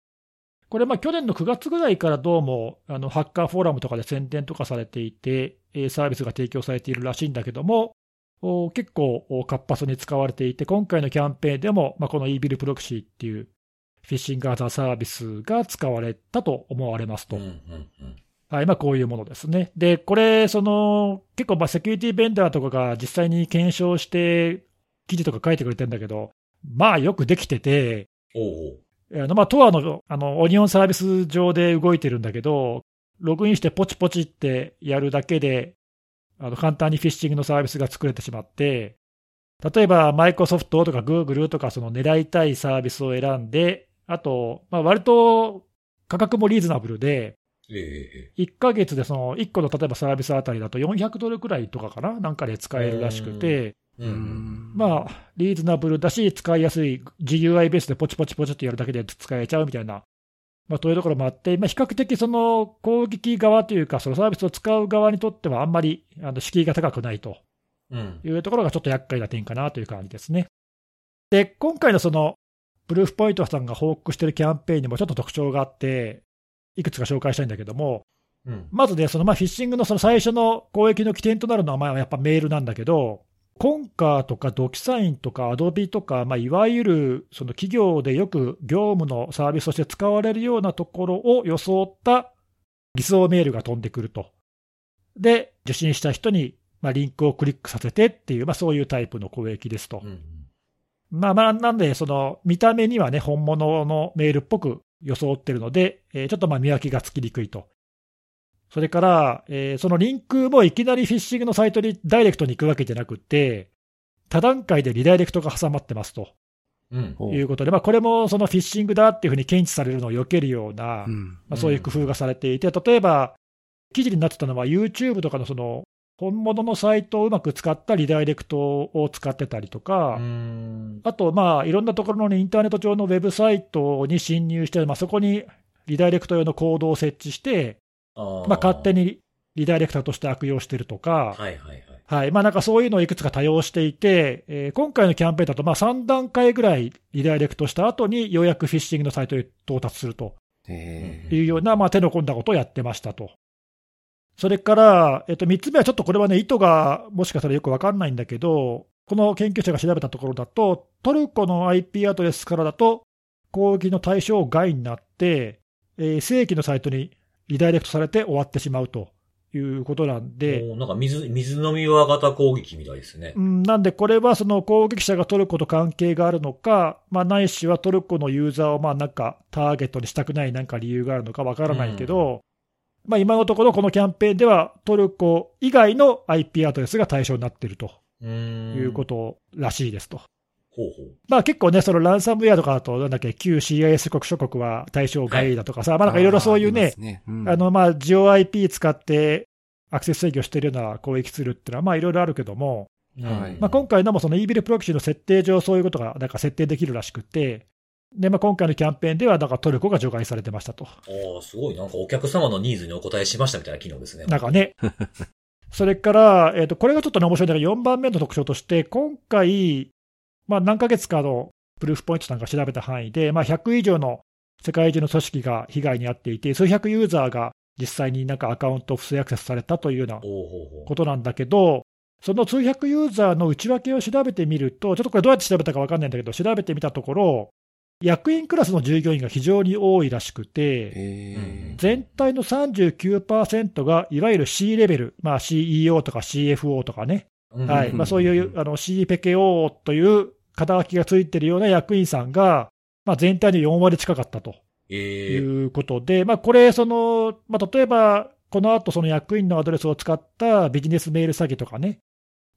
これ、まあ、去年の9月ぐらいからどうも、あの、ハッカーフォーラムとかで宣伝とかされていて、えーサービスが提供されているらしいんだけども、お結構お活発に使われていて、今回のキャンペーンでも、まあ、このイービルプロクシーっていうフィッシングアザーサービスが使われたと思われますと。うんうんうん。はい、まあこういうものですね。で、これ、その、結構まあセキュリティベンダーとかが実際に検証して、記事とか書いてくれてるんだけど、まあよくできてて、おうあのまあ、トアのあのオニオンサービス上で動いてるんだけど、ログインしてポチポチってやるだけで、あの簡単にフィッシングのサービスが作れてしまって、例えばマイクロソフトとかグーグルとかその狙いたいサービスを選んで、あと、まあ、割と価格もリーズナブルで、お。ええ1ヶ月でその1個の例えばサービスあたりだと400ドルくらいとかかな、なんかで使えるらしくて。まあ、リーズナブルだし、使いやすい GUI ベースでポチポチポチってやるだけで使えちゃうみたいな、まあ、そういうところもあって、まあ、比較的その攻撃側というか、そのサービスを使う側にとっては、あんまりあの敷居が高くないとうん。いうところがちょっと厄介な点かなという感じですね。で、今回のその、プルーフポイントさんが報告しているキャンペーンにもちょっと特徴があって、いくつか紹介したいんだけども、うん。まずね、そのまあフィッシングのその最初の攻撃の起点となるのはまあやっぱメールなんだけど、コンカーとかドキサインとかアドビとか、まあ、いわゆるその企業でよく業務のサービスとして使われるようなところを装った偽装メールが飛んでくると。で、受信した人にまあリンクをクリックさせてっていう、まあ、そういうタイプの攻撃ですと。うん。まあまあ、なんで、その見た目にはね、本物のメールっぽく装ってるので、えーちょっとまあ見分けがつきにくいと。それから、えーそのリンクもいきなりフィッシングのサイトにダイレクトに行くわけじゃなくて、多段階でリダイレクトが挟まってますとうん。いうことで、まあ、これもそのフィッシングだっていうふうに検知されるのを避けるような、うんまあ、そういう工夫がされていて、例えば、記事になってたのは、YouTube とかのその本物のサイトをうまく使ったリダイレクトを使ってたりとか、うん。あと、まあ、いろんなところのインターネット上のウェブサイトに侵入して、まあ、そこにリダイレクト用のコードを設置して、まあ、勝手。にリダイレクターとして悪用してるとか、はいはいはい。はいまあ、なんかそういうのをいくつか多用していて、えー今回のキャンペーンだと、まあ、3段階ぐらいリダイレクトした後に、ようやくフィッシングのサイトに到達するとへいうような、まあ、手の込んだことをやってましたと。それから、えっと、3つ目はちょっとこれはね、意図がもしかしたらよくわかんないんだけど、この研究者が調べたところだと、トルコの IP アドレスからだと、攻撃の対象外になって、えー正規のサイトにリダイレクトされて終わってしまうということなんで、なんか水、水飲み輪型攻撃みたいですねう。んなんで、これはその攻撃者がトルコと関係があるのか、まあ、ないしはトルコのユーザーをまあなんかターゲットにしたくないなんか理由があるのかわからないけど、まあ、今のところ、このキャンペーンではトルコ以外の IP アドレスが対象になっていると。いうことらしいですと。ほうほう。まあ、結構ね、そのランサムウェアとかだと、なんだっけ、旧 CIS 国諸国は対象外だとかさ、まあなんかいろいろそういうね、ね。うんあの、まあ、ジオ IP 使ってアクセス制御してるような攻撃するっていうのは、まあ、いろいろあるけども、はいまあ、今回のもその e ビルプロキシの設定上、そういうことがなんか設定できるらしくて、でまあ、今回のキャンペーンでは、なんかトルコが除外されてましたと。ああ、すごい。なんかお客様のニーズにお答えしましたみたいな機能ですね。なんかね。それから、えーと、これがちょっとね、面白いんだけど、4番目の特徴として、今回、まあ、何ヶ月かのプルーフポイントさんが調べた範囲で、まあ、100以上の世界中の組織が被害に遭っていて、数百ユーザーが実際になんかアカウントを不正アクセスされたというような。ことなんだけど、その数百ユーザーの内訳を調べてみると、ちょっとこれどうやって調べたか分かんないんだけど、調べてみたところ、役員クラスの従業員が非常に多いらしくて、全体の39%がいわゆる C レベル、まあ、CEO とか CFO とかね、うんはい。まあ、そういうあの CPKO という肩書きがついてるような役員さんが、まあ、全体の4割近かったと。ええいうことで、まあ、これ、そのまあ、例えばこの後その役員のアドレスを使ったビジネスメール詐欺とかね、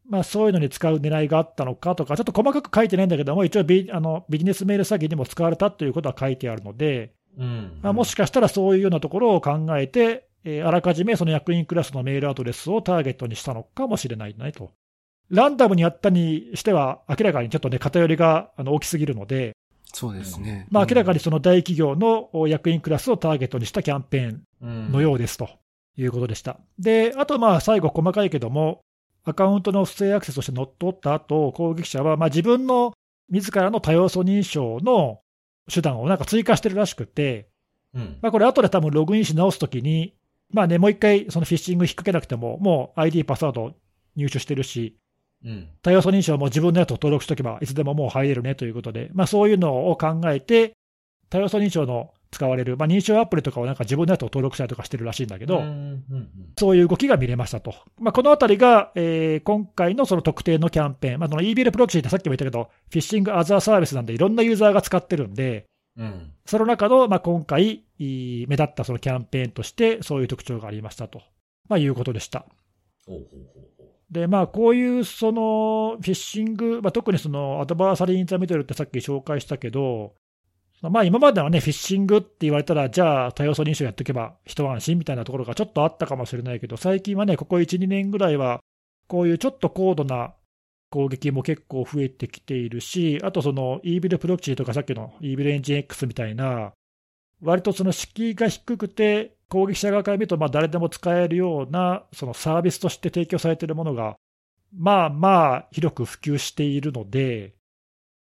まあ、そういうのに使う狙いがあったのかとか、ちょっと細かく書いてないんだけども、一応ビあのビジネスメール詐欺にも使われたということは書いてあるので、うん。まあ、もしかしたらそういうようなところを考えて、えーあらかじめその役員クラスのメールアドレスをターゲットにしたのかもしれないねと。ランダムにやったにしては、明らかにちょっとね、偏りがあの大きすぎるので、そうですね。まあ、明らかに。にその大企業のお役員クラスをターゲットにしたキャンペーンうんのようですということでした。で、あとまあ最後、細かいけども、アカウントの不正アクセスとして乗っ取った後、攻撃者はまあ自分の自らの多要素認証の手段をなんか追加してるらしくて、うん。まあ、これ、後で多分ログインし直すときに、まあね、もう一回、そのフィッシング引っ掛けなくても、もう ID、パスワード入手してるし、うん。多要素認証も自分のやつを登録しておけば、いつでももう入れるねということで、まあ、そういうのを考えて、多要素認証の使われる、まあ、認証アプリとかをなんか自分のやつを登録したりとかしてるらしいんだけど、そういう動きが見れましたと。まあ、このあたりが、えー今回のその特定のキャンペーン、まあ、その eBill プロキシーってさっきも言ったけど、フィッシングアザーサービスなんでいろんなユーザーが使ってるんで、うん。その中の、まあ、今回、目立ったそのキャンペーンとして、そういう特徴がありましたと、まあ、いうことでした。で、まあ、こういうそのフィッシング、まあ、特にそのアドバーサリー・イン・ザ・ミドルってさっき紹介したけど、まあ、今まではね、フィッシングって言われたら、じゃあ、多要素認証やっておけば一安心みたいなところがちょっとあったかもしれないけど、最近はね、ここ1、2年ぐらいは、こういうちょっと高度な攻撃も結構増えてきているし、あとその eBill プロキシーとかさっきの eBill エンジン X みたいな、割とその敷居が低くて、攻撃者側から見るとまあ誰でも使えるようなそのサービスとして提供されているものが、まあまあ広く普及しているので、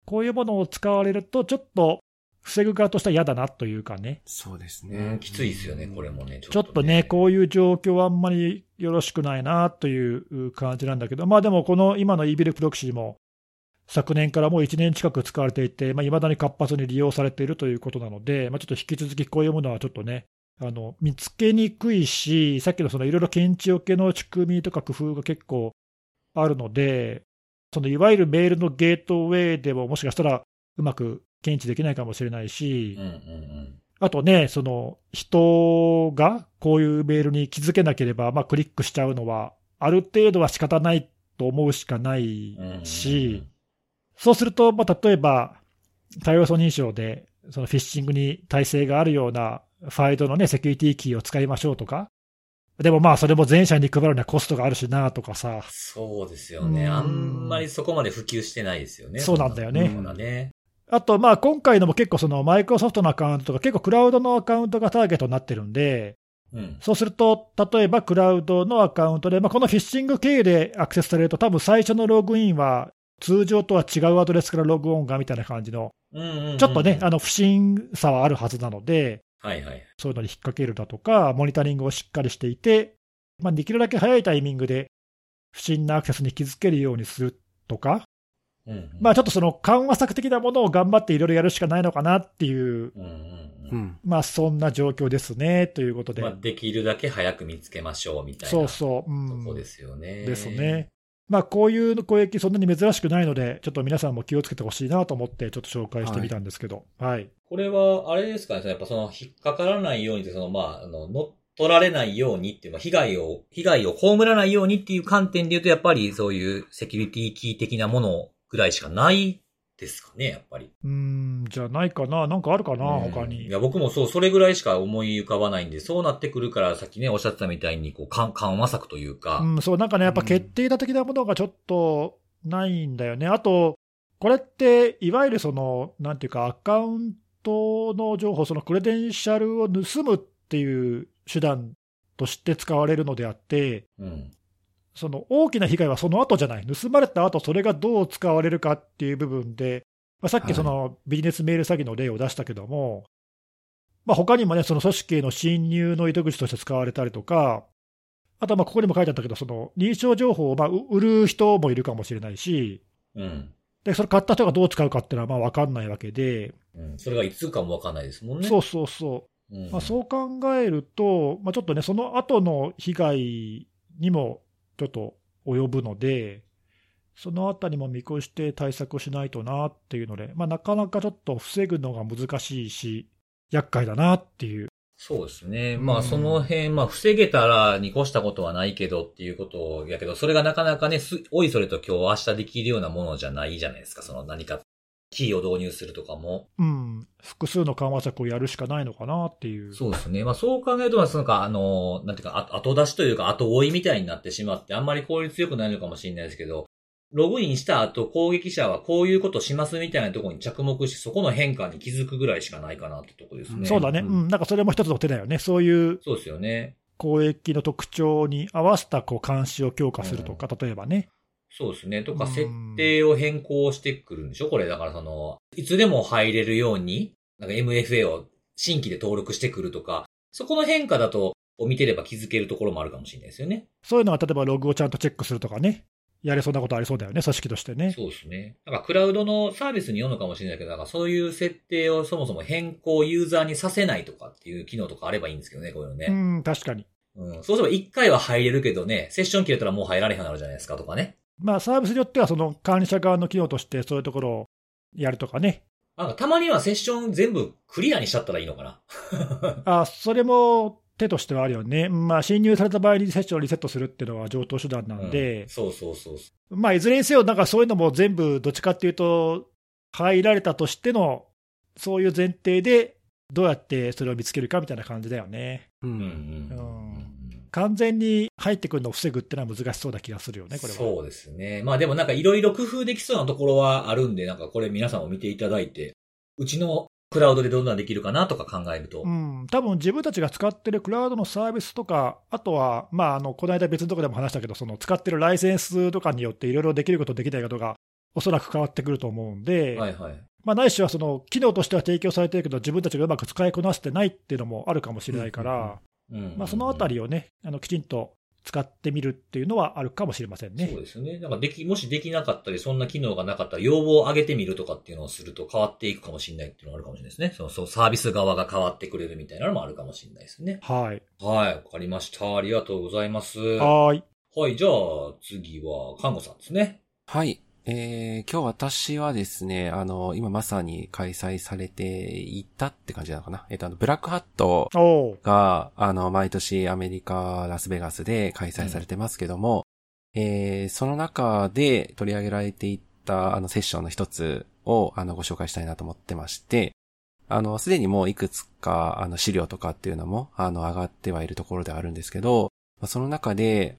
こういうものを使われると、ちょっと防ぐ側としては嫌だなというかね、そうですうね。ん、きついですよね、これもね。ちょっとね、こういう状況はあんまりよろしくないなという感じなんだけど、まあでも、この今の eBill プロキシーも、昨年からもう1年近く使われていて、いまあ、未だに活発に利用されているということなので、まあ、ちょっと引き続きこういうものはちょっとね、あの見つけにくいし、さっきのそのいろいろ検知よけの仕組みとか工夫が結構あるので、そのいわゆるメールのゲートウェイでももしかしたらうまく検知できないかもしれないし、うんうんうん。あとね、その人がこういうメールに気づけなければ、まあ、クリックしちゃうのは、ある程度は仕方ないと思うしかないし、そうすると、まあ、例えば、多要素認証で、そのフィッシングに耐性があるようなファイドのね、セキュリティキーを使いましょうとか、でもまあ、それも全社に配るにはコストがあるしなとかさ、そうですよね。うんあんまりそこまで普及してないですよね。そうなんだよね。あと、まあ、今回のも結構、そのマイクロソフトのアカウントとか、結構クラウドのアカウントがターゲットになってるんで、うん。そうすると、例えばクラウドのアカウントで、まあ、このフィッシング経由でアクセスされると、多分最初のログインは、通常とは違うアドレスからログオンがみたいな感じの、ちょっとね、あの不審さはあるはずなので、はいはい。そういうのに引っ掛けるだとか、モニタリングをしっかりしていて、まあ、できるだけ早いタイミングで不審なアクセスに気づけるようにするとか、うんうんまあ、ちょっとその緩和策的なものを頑張っていろいろやるしかないのかなっていう、うんうんううんん。まあ、そんな状況ですねということで、まあ、できるだけ早く見つけましょうみたいな。そうそう、うんとこですよね。ですね。。まあ、こういう攻撃、そんなに珍しくないので、ちょっと皆さんも気をつけてほしいなと思って、ちょっと紹介してみたんですけど、はい。これは、あれですかね、やっぱその、引っかからないようにって、その、まあ、あの、乗っ取られないようにっていう、まあ、被害を、被害を被らないようにっていう観点で言うと、やっぱりそういうセキュリティキー的なものぐらいしかないですかね、やっぱり。うーん、じゃないかな、なんかあるかな、うん他に。いや、僕もそう、それぐらいしか思い浮かばないんで、そうなってくるから、さっきね、おっしゃってたみたいに、こう、緩緩和策というか、うん、そう、なんかね、やっぱ決定打的なものがちょっとないんだよね。あと、これって、いわゆるその、なんていうか、アカウントの情報、そのクレデンシャルを盗むっていう手段として使われるのであって、うん。その大きな被害はその後じゃない、盗まれた後それがどう使われるかっていう部分で、まあ、さっきそのビジネスメール詐欺の例を出したけども、まあ他にもね、その組織への侵入の糸口として使われたりとか、あとはまあここにも書いてあったけど、その認証情報をまあう売る人もいるかもしれないし、うん。でそれ買った人がどう使うかっていうのはまあ分かんないわけで、うん。それがいつかもわかんないですもんね。そうそうそう、うん。まあ、そう考えると、まあ、ちょっとね、その後の被害にもちょっと及ぶので、そのあたりも見越して対策をしないとなっていうので、まあ、なかなかちょっと防ぐのが難しいし、厄介だなっていう。そうですね。うんまあ、その辺、まあ、防げたらに越したことはないけどっていうことやけど、それがなかなかね、す、おいそれと今日明日できるようなものじゃないじゃないですか。その何か、キーを導入するとかも。うん、複数の緩和策をやるしかないのかなっていう。そうですね。まあ、そう考えると、まあ、そのか、あの、なんていうか、あ後出しというか、後追いみたいになってしまって、あんまり効率よくないのかもしれないですけど、ログインした後、攻撃者はこういうことしますみたいなところに着目して、そこの変化に気づくぐらいしかないかなってとこですね。そうだね、ううんん、なんかそれも一つの手だよね。そういうそうですよね。攻撃の特徴に合わせたこう監視を強化するとか、例えばね。そうですね。とか、うん設定を変更してくるんでしょ？これ、だからその、いつでも入れるように、なんか MFA を新規で登録してくるとか、そこの変化だと、を見てれば気づけるところもあるかもしれないですよね。そういうのは例えばログをちゃんとチェックするとかね、やれそうなことありそうだよね、組織としてね。そうですね。なんかクラウドのサービスによるのかもしれないけど、なんかそういう設定をそもそも変更ユーザーにさせないとかっていう機能とかあればいいんですけどね、こういうのね。うん、確かに。うん。そうすれば一回は入れるけどね、セッション切れたらもう入られへんなるじゃないですかとかね。まあ、サービスによっては、その管理者側の機能として、そういうところをやるとかね。なんかたまにはセッション全部クリアにしちゃったらいいのかな。あそれも手としてはあるよね。まあ、侵入された場合にセッションをリセットするっていうのは上等手段なんで、うんそうそうそうそまあ、いずれにせよ、なんかそういうのも全部、どっちかっていうと、入られたとしての、そういう前提で、どうやってそれを見つけるかみたいな感じだよね。う。んうんうん完全に入ってくるのを防ぐっていうのは難しそうな気がするよね、これは。そうですね。まあでもなんかいろいろ工夫できそうなところはあるんで、なんかこれ皆さんも見ていただいて、うちのクラウドでどんなできるかなとか考えると。うん、多分自分たちが使ってるクラウドのサービスとか、あとは、まあ、あのこの間別のところでも話したけど、その使ってるライセンスとかによっていろいろできること、できないことがおそらく変わってくると思うんで、はいはい。まあ、ないしはその機能としては提供されてるけど、自分たちがうまく使いこなしてないっていうのもあるかもしれないから、うんまあ、そのあたりをね、あのきちんと使ってみるっていうのはあるかもしれませんねそう。ですね。なんかでき、もしできなかったり、そんな機能がなかったら、要望を上げてみるとかっていうのをすると変わっていくかもしれないっていうのがあるかもしれないですね。その、そう、サービス側が変わってくれるみたいなのもあるかもしれないですね。はい。はい、わかりました。ありがとうございます。はい。い、じゃあ、次は、看護さんですね。はい。えー、今日私はですね、あの、今まさに開催されていたって感じなのかな。えっと、あの、ブラックハットが、あの、毎年アメリカ、ラスベガスで開催されてますけども、えー、その中で取り上げられていった、あの、セッションの一つを、あの、ご紹介したいなと思ってまして、あの、すでにもういくつか、あの、資料とかっていうのも、あの、上がってはいるところではあるんですけど、まあその中で、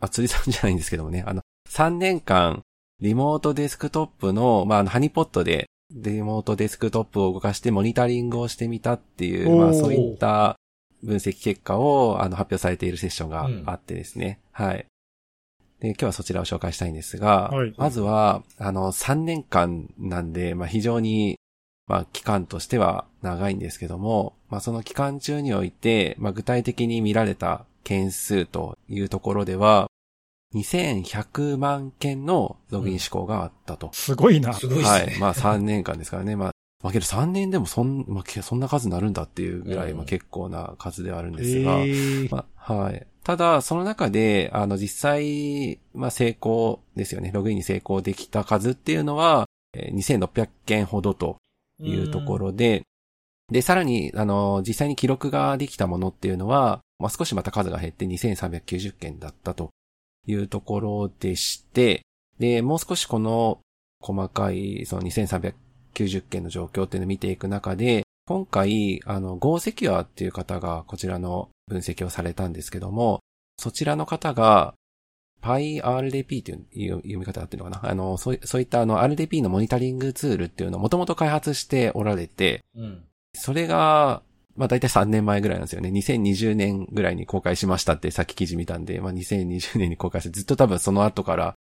あ、釣りさんじゃないんですけどもね、あの、3年間、リモートデスクトップの、まあ、ハニポットで、リモートデスクトップを動かしてモニタリングをしてみたっていう、まあ、そういった分析結果を、あの、発表されているセッションがあってですね。はい。で、今日はそちらを紹介したいんですが、はいまずは、あの、3年間なんで、まあ、非常に、まあ、期間としては長いんですけども、まあ、その期間中において、まあ、具体的に見られた件数というところでは、2100万件のログイン試行があったと。すごいな。すごいですね。はい。まあ3年間ですからね。まあ、まあけど3年でもそん、まあけ、そんな数になるんだっていうぐらい、うんまあ結構な数ではあるんえですが、ーまあ、はい。ただ、その中で、あの、実際、まあ、成功ですよね。ログインに成功できた数っていうのは、えー2600件ほどというところで、で、さらに、あの、実際に記録ができたものっていうのは、まあ、少しまた数が減って2390件だったというところでして、で、もう少しこの細かい、その2390件の状況っていうのを見ていく中で、今回、あの、ゴーセキュアっていう方がこちらの分析をされたんですけども、そちらの方が、PyRDP っていう読み方だっていうのかな？あの、そういそういったあの RDP のモニタリングツールっていうのをもともと開発しておられて、うん。それが、まあ大体3年前ぐらいなんですよね。2020年ぐらいに公開しましたってさっき記事見たんで、まあ2020年に公開してずっと多分その後から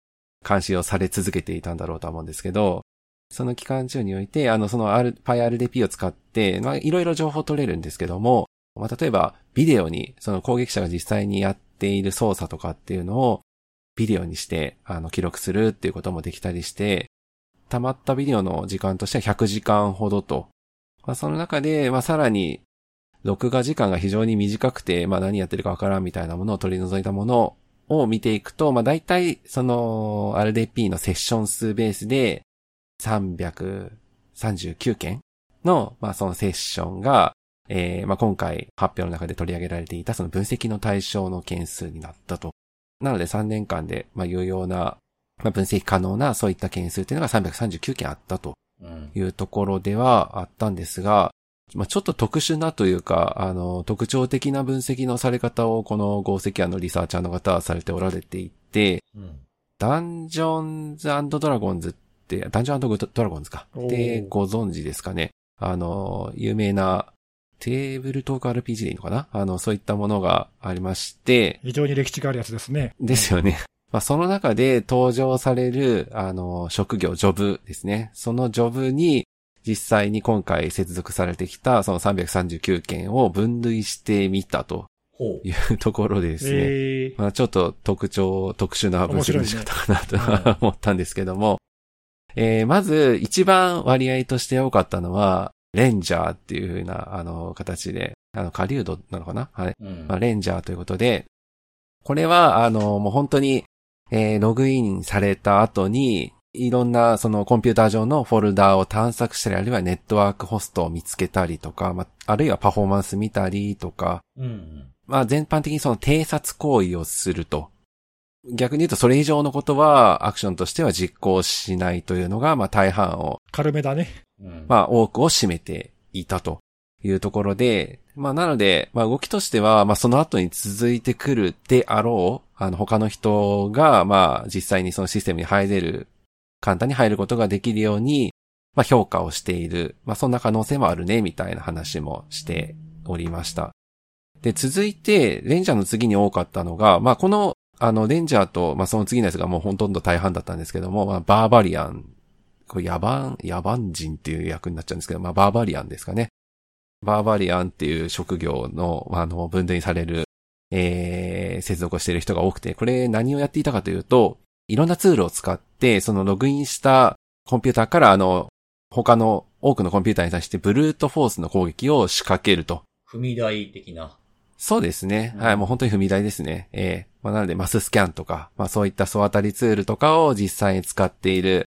監視をされ続けていたんだろうと思うんですけど、その期間中において、あの、その R- PyRDP を使って、まあいろいろ情報取れるんですけども、まあ例えばビデオに、その攻撃者が実際にやっている操作とかっていうのをビデオにして、あの、記録するっていうこともできたりして、溜まったビデオの時間としては100時間ほどとまあ、その中で、まあ、さらに、録画時間が非常に短くて、まあ、何やってるかわからんみたいなものを取り除いたものを見ていくと、まあ、大体、その、RDP のセッション数ベースで、339件の、まあ、そのセッションが、えー、まあ、今回発表の中で取り上げられていたその分析の対象の件数になったと。なので3年間で、まあ、有用な、まあ、分析可能なそういった件数っていうのが339件あったとうん。いうところではあったんですが、まあ、ちょっと特殊なというか、あの、特徴的な分析のされ方をこの合石案のリサーチャーの方はされておられていて、うん。ダンジョンズドラゴンズって、ダンジョンドラゴンズか。で、ご存知ですかね。あの、有名なテーブルトーク RPG でいいのかな？あの、そういったものがありまして、非常に歴史があるやつですね。ですよね。まあ、その中で登場される、あの、職業、ジョブですね。そのジョブに、実際に今回接続されてきた、その339件を分類してみたと。いうところでですね。えーまあ、ちょっと特徴、特殊な分析の仕方かなと、面 思ったんですけども、えーまず一番割合として多かったのは、レンジャーっていう風な、あの、形で、あの、カリュードなのかな？はい。うんまあ、レンジャーということで、これは、あの、もう本当に、えーログインされた後に、いろんな、そのコンピューター上のフォルダを探索したり、あるいはネットワークホストを見つけたりとか、まあ、あるいはパフォーマンス見たりとか、うん。まあ全般的にその偵察行為をすると。逆に言うとそれ以上のことはアクションとしては実行しないというのが、まあ大半を、軽めだね。うん。まあ多くを占めていたというところで、まあなので、まあ動きとしては、まあその後に続いてくるであろう、あの他の人が、まあ実際にそのシステムに入れる、簡単に入ることができるように、まあ評価をしている。まあそんな可能性もあるね、みたいな話もしておりました。で、続いて、レンジャーの次に多かったのが、まあこの、あの、レンジャーと、まあその次のやつがもうほとんど大半だったんですけども、まあバーバリアン、これ野蛮、野蛮人っていう役になっちゃうんですけど、まあバーバリアンですかね。バーバリアンっていう職業の、あの、分類される、えー、接続をしている人が多くて、これ何をやっていたかというと、いろんなツールを使って、そのログインしたコンピューターから、あの、他の多くのコンピューターに対してブルートフォースの攻撃を仕掛けると。踏み台的な。そうですね。うんはい、もう本当に踏み台ですね。ええまあ、なので、マススキャンとか、まあそういった総当たりツールとかを実際に使っている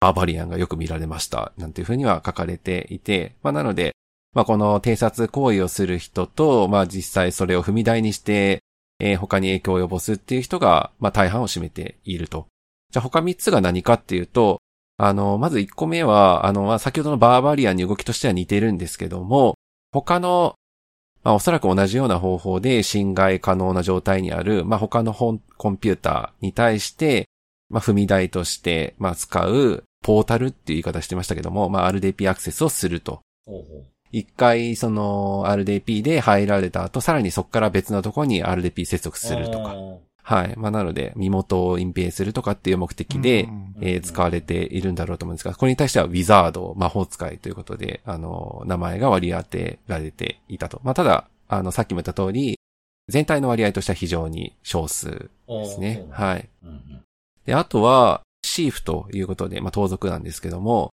バーバリアンがよく見られました。なんていうふうには書かれていて、まあなので、まあこの偵察行為をする人と、まあ実際それを踏み台にして、えー他に影響を及ぼすっていう人が、まあ大半を占めていると。じゃあ他3つが何かっていうと、あの、まず1個目は、あの、まあ先ほどのバーバリアンに動きとしては似てるんですけども、他のまあおそらく同じような方法で侵害可能な状態にある、まあ他の本コンピューターに対して、まあ踏み台として、まあ使うポータルっていう言い方してましたけども、まあ RDP アクセスをすると。ほうほう。一回その RDP で入られた後、さらにそこから別のところに RDP 接続するとか。はい。まあなので、身元を隠蔽するとかっていう目的で、うんえー使われているんだろうと思うんですが、これに対してはウィザード、魔法使いということで、あの、名前が割り当てられていたと。まあ、ただ、あの、さっきも言った通り、全体の割合としては非常に少数ですね。はい。で、あとは、シーフということで、まあ、盗賊なんですけども、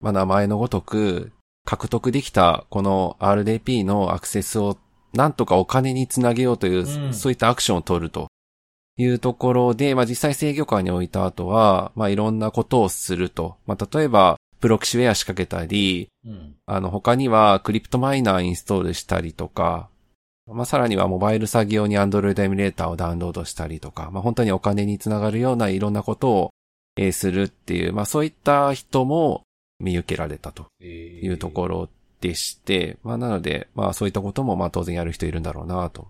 まあ、名前のごとく、獲得できたこの RDP のアクセスをなんとかお金につなげようという、うんそういったアクションを取るというところで、まあ、実際制御下に置いた後は、まあ、いろんなことをすると。まあ、例えば、プロキシウェア仕掛けたり、うん。あの、他にはクリプトマイナーインストールしたりとか、まあ、さらにはモバイル作業に Android エミュレーターをダウンロードしたりとか、まあ、本当にお金につながるようないろんなことを、えーするっていう、まあ、そういった人も見受けられたといいうところでして、まあ、なので、まあ、そういったことも、まあ、当然やる人いるんだろうな、と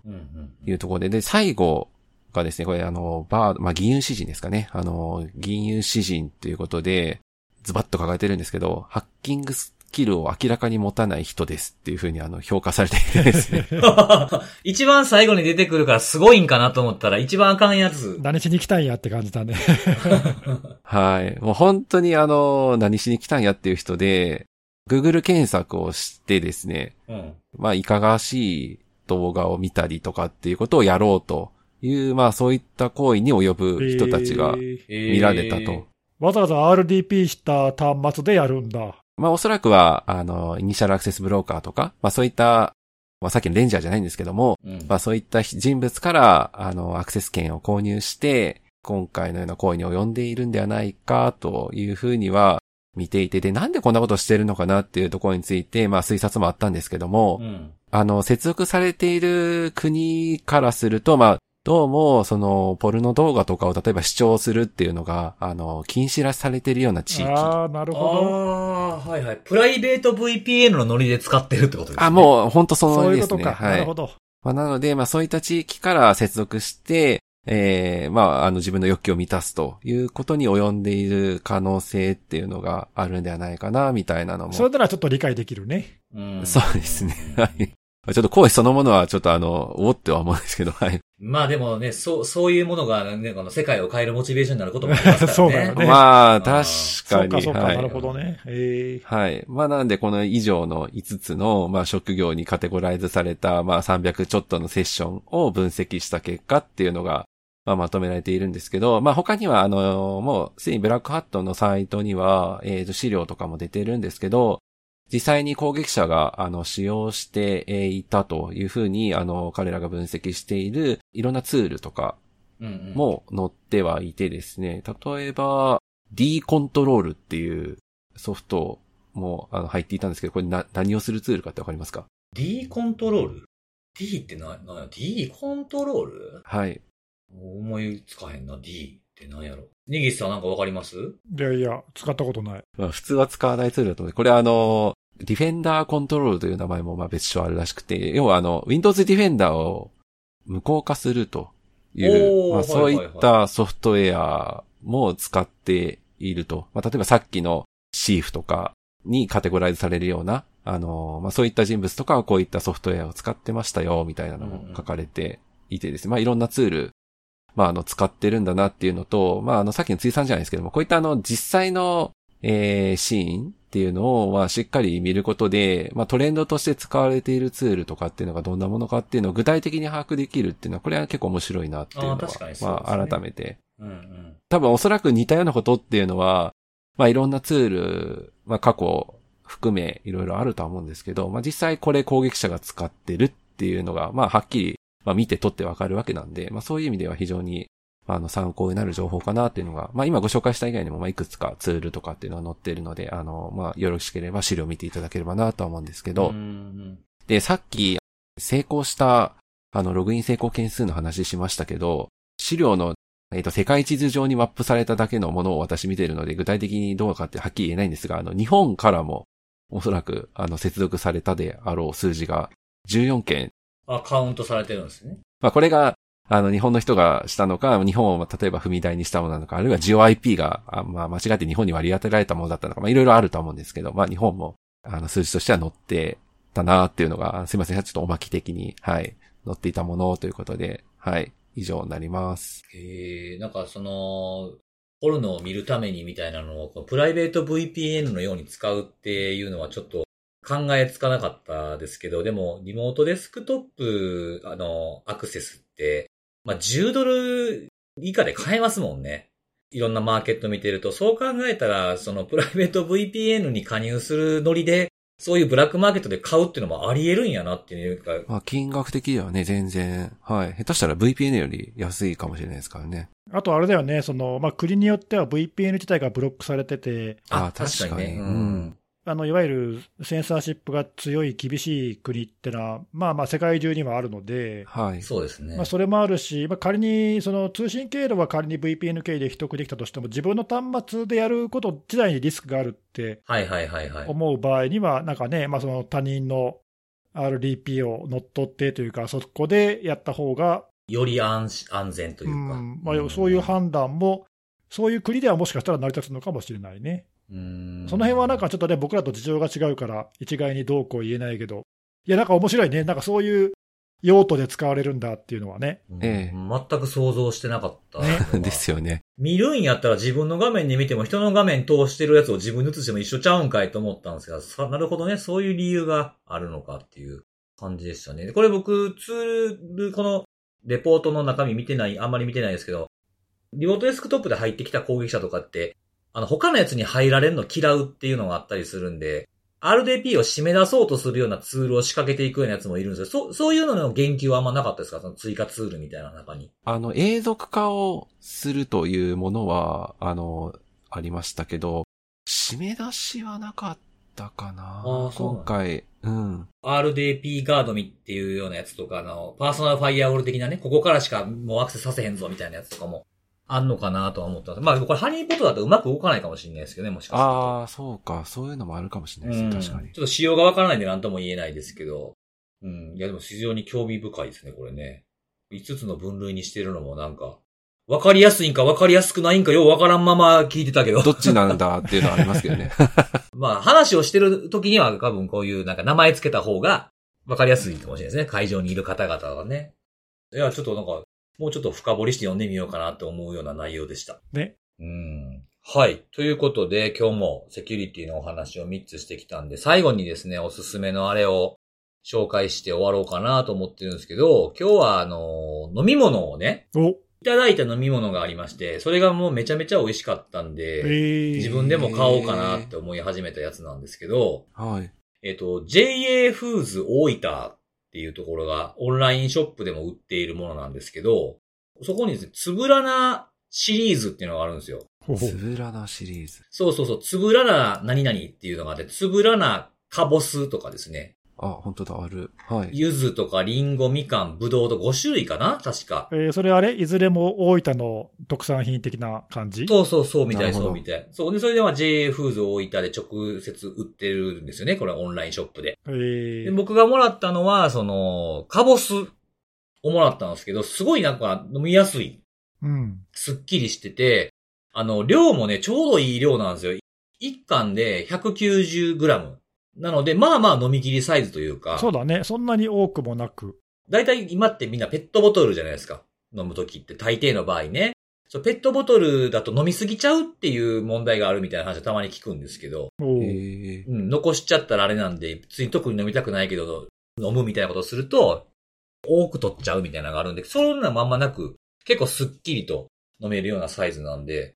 いうところで、で、最後がですね、これあの、バー、まあ、銀融詩人ですかね。あの、銀融詩人ということで、ズバッと書かれてるんですけど、ハッキングスキルを明らかに持たない人ですっていうふうにあの、評価されているんですね。一番最後に出てくるからすごいんかなと思ったら一番あかんやつ。何しに来たんやって感じだね。はい。もう本当にあの、何しに来たんやっていう人で、Google 検索をしてですね、うん。まあ、いかがわしい動画を見たりとかっていうことをやろうという、まあ、そういった行為に及ぶ人たちがえーえー見られたと。わざわざ RDP した端末でやるんだ。まあ、おそらくは、あの、イニシャルアクセスブローカーとか、まあ、そういった、まあ、さっきのレンジャーじゃないんですけども、うんまあ、そういった人物から、あの、アクセス権を購入して、今回のような行為に及んでいるんではないか、というふうには見ていて、で、なんでこんなことをしてるのかなっていうところについて、まあ、推察もあったんですけども、うん。あの、接続されている国からすると、まあ、どうも、その、ポルノ動画とかを例えば視聴するっていうのが、あの、禁止らされているような地域。ああ、なるほど。ああ、はいはい。プライベート VPN のノリで使ってるってことですね。あ、もう、本当そのそう通りですね。いうことか。はいなるほ。ど。まあ、なので、まあ、そういった地域から接続して、ええまあ、あの、自分の欲求を満たすということに及んでいる可能性っていうのがあるんではないかな、みたいなのも。それならちょっと理解できるね。うん。そうですね。はい。ちょっと行為そのものはちょっとあの、おっては思うんですけど、はい。まあでもね、そう、そういうものがね、この世界を変えるモチベーションになることもありますからね。そうだよねまあ、ー確かに。そうか、そうか、はいなるほどね。ええはい。まあなんでこの以上の5つの、まあ職業にカテゴライズされた、まあ300ちょっとのセッションを分析した結果っていうのが、まあまとめられているんですけど、まあ他にはあの、もうすでにブラックハットのサイトには、えっ、と資料とかも出てるんですけど、実際に攻撃者が、あの、使用してえーいたというふうに、あの、彼らが分析しているいろんなツールとかも載ってはいてですね、例えば、D コントロールっていうソフトもあの入っていたんですけど、これな、何をするツールかってわかりますか？D コントロール ?D ってな、な、D コントロールはい。思いつかへんな、D って何やろ。ネギスさんなんかわかります？いやいや、使ったことない。まあ普通は使わないツールだと思う。これあの、ディフェンダーコントロールという名前もまあ別所あるらしくて、要はあの、Windows ディフェンダーを無効化するという、まあそういったソフトウェアも使っていると。まあ例えばさっきのシーフとかにカテゴライズされるような、あの、まあそういった人物とかはこういったソフトウェアを使ってましたよ、みたいなのも書かれていてですね。まあいろんなツール、まああの使ってるんだなっていうのと、まああのさっきのついさんじゃないですけども、こういったあの実際のえーシーンっていうのを、まあ、しっかり見ることで、まあ、トレンドとして使われているツールとかっていうのがどんなものかっていうのを具体的に把握できるっていうのは、これは結構面白いなっていうのは、あねまあ、改めて。うんうん。多分おそらく似たようなことっていうのは、まあ、いろんなツール、まあ、過去含めいろいろあるとは思うんですけど、まあ、実際これ攻撃者が使ってるっていうのが、まあ、はっきり、まあ、見て取ってわかるわけなんで、まあ、そういう意味では非常に、まあ、あの、参考になる情報かなっていうのが、まあ、今ご紹介した以外にも、まあ、いくつかツールとかっていうのが載っているので、あの、まあ、よろしければ資料を見ていただければなとは思うんですけど、で、さっき成功した、あの、ログイン成功件数の話しましたけど、資料の、えっ、と、世界地図上にマップされただけのものを私見ているので、具体的にどうかってはっきり言えないんですが、あの、日本からも、おそらく、あの、接続されたであろう数字が14件。あ、カウントされてるんですね。まあ、これが、あの、日本の人がしたのか、日本を例えば踏み台にしたものなのか、あるいは GeoIP が、あまあ、間違って日本に割り当てられたものだったのか、まあ、いろいろあると思うんですけど、まあ、日本も、あの、数字としては載ってたなっていうのが、すいません、ちょっとおまき的に、はい、載っていたものということで、はい、以上になります。へえ、なんかその、ポルノを見るためにみたいなのを、プライベート VPN のように使うっていうのはちょっと考えつかなかったですけど、でも、リモートデスクトップ、あの、アクセスって、まあ、10ドル以下で買えますもんね。いろんなマーケット見てると、そう考えたら、そのプライベート VPN に加入するノリで、そういうブラックマーケットで買うっていうのもあり得るんやなっていうか、まあ、金額的にはね、全然、はい、下手したら VPN より安いかもしれないですからね。あとあれだよね、その、まあ、国によっては VPN 自体がブロックされてて、あ確かに。うんあの、いわゆるセンサーシップが強い厳しい国ってのは、まあまあ世界中にはあるので、はい。そうですね。まあそれもあるし、まあ、仮にその通信経路は仮に VPN 経由で取得できたとしても、自分の端末でやること自体にリスクがあるってはいはいはいはい。思う場合には、なんかね、まあその他人の RDP を乗っ取ってというか、そこでやった方が、より安心安全といううか。んまあ、そういう判断も、そういう国ではもしかしたら成り立つのかもしれないね。うんその辺はなんかちょっとね、僕らと事情が違うから、一概にどうこう言えないけど、いや、なんか面白いね、なんかそういう用途で使われるんだっていうのはね。うんええ全く想像してなかった。ね ですよね。見るんやったら自分の画面に見ても人の画面通してるやつを自分に映しても一緒ちゃうんかいと思ったんですが、さなるほどね、そういう理由があるのかっていう感じでしたね。これ僕、ツール、このレポートの中身見てない、あんまり見てないですけど、リモートデスクトップで入ってきた攻撃者とかって、あの、他のやつに入られるの嫌うっていうのがあったりするんで、RDP を締め出そうとするようなツールを仕掛けていくようなやつもいるんですよ。そう、そういうのの言及はあんまなかったですか？その追加ツールみたいな中に。あの、永続化をするというものは、あの、ありましたけど、締め出しはなかったかな？あ今回、うん。RDP ガードミっていうようなやつとか、あの、パーソナルファイアウォール的なね、ここからしかもうアクセスさせへんぞみたいなやつとかもあんのかなとは思ったんですまあ、これハニーポットだとうまく動かないかもしれないですけどね、もしかすると。ああ、そうか。そういうのもあるかもしれないですね。確かにちょ。っと仕様がわからないんで何とも言えないですけど。うん。いや、でも非常に興味深いですね、これね。5つの分類にしてるのもなんか、わかりやすいんかわかりやすくないんかようわからんまま聞いてたけど。どっちなんだっていうのはありますけどね。まあ、話をしてる時には多分こういうなんか名前つけた方がわかりやすいかもしれないですね。会場にいる方々はね。いや、ちょっとなんか、もうちょっと深掘りして読んでみようかなと思うような内容でした。ね。うん。はい。ということで、今日もセキュリティのお話を3つしてきたんで、最後にですね、おすすめのあれを紹介して終わろうかなと思ってるんですけど、今日はあの、飲み物をね、お、いただいた飲み物がありまして、それがもうめちゃめちゃ美味しかったんで、えー、自分でも買おうかなって思い始めたやつなんですけど、はい。えっ、と、JA フーズ大分っていうところがオンラインショップでも売っているものなんですけど、そこにですね、つぶらなシリーズっていうのがあるんですよ。つぶらなシリーズ。そうそうそう、つぶらな何々っていうのがあって、つぶらなカボスとかですね。あ、本当だ、ある。はい。柚子とかリンゴ、みかん、ぶどうと5種類かな？確か。えーそれあれ？いずれも大分の特産品的な感じ？そうそうそう、みたい、そうみたい。そう。で、それでは JA フーズ大分で直接売ってるんですよね。これはオンラインショップで。えでー、僕がもらったのは、その、カボスをもらったんですけど、すごいなんか飲みやすい。うん。すっきりしてて、あの、量もね、ちょうどいい量なんですよ。1缶で 190g。なので、まあまあ飲み切りサイズというか、そうだね。そんなに多くもなく。だいたい今ってみんなペットボトルじゃないですか。飲むときって大抵の場合ね。そう、ペットボトルだと飲みすぎちゃうっていう問題があるみたいな話はたまに聞くんですけど、うん、残しちゃったらあれなんで、つい特に飲みたくないけど、飲むみたいなことをすると、多く取っちゃうみたいなのがあるんで、そんなまんまなく、結構スッキリと飲めるようなサイズなんで、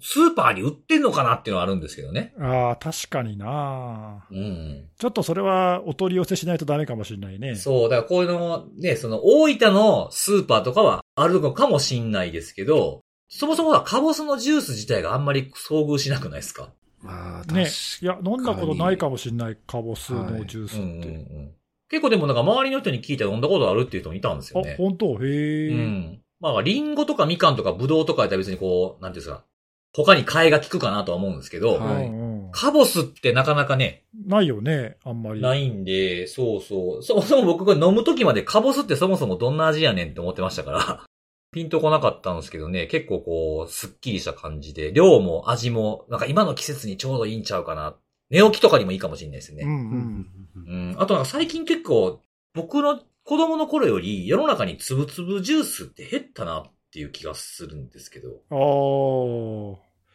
スーパーに売ってんのかなっていうのはあるんですけどね。ああ、確かになうん。ちょっとそれはお取り寄せしないとダメかもしれないね。そう、だからこういうの、ね、その大分のスーパーとかはあるのかもしんないですけど、そもそもはカボスのジュース自体があんまり遭遇しなくないですか？まあ、確かね。いや、飲んだことないかもしれない、カボスのジュースうんうんうって。ん。結構でもなんか周りの人に聞いて飲んだことあるっていう人もいたんですよあね、。本当？へえ、うん。まあ、リンゴとかみかんとかブドウとかやったら別にこう、なんていうんですか、他に替えが効くかなとは思うんですけど、はいカボスってなかなかね、ないよね、あんまり。ないんで、そうそう。そもそも僕が飲むときまでカボスってそもそもどんな味やねんって思ってましたから、ピンとこなかったんですけどね、結構こう、すっきりした感じで、量も味も、なんか今の季節にちょうどいいんちゃうかな。寝起きとかにもいいかもしれないですね。うんううんうんん。うん。あとなんか最近結構、僕の子供の頃より世の中につぶつぶジュースって減ったなっていう気がするんですけど。ああ、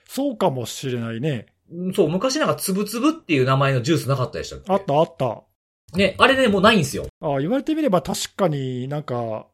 そうかもしれないね。うんそう、昔なんかつぶつぶっていう名前のジュースなかったでしたっけ？あったあった。ね、あれね、もうないんですよ。ああ言われてみれば確かになんか、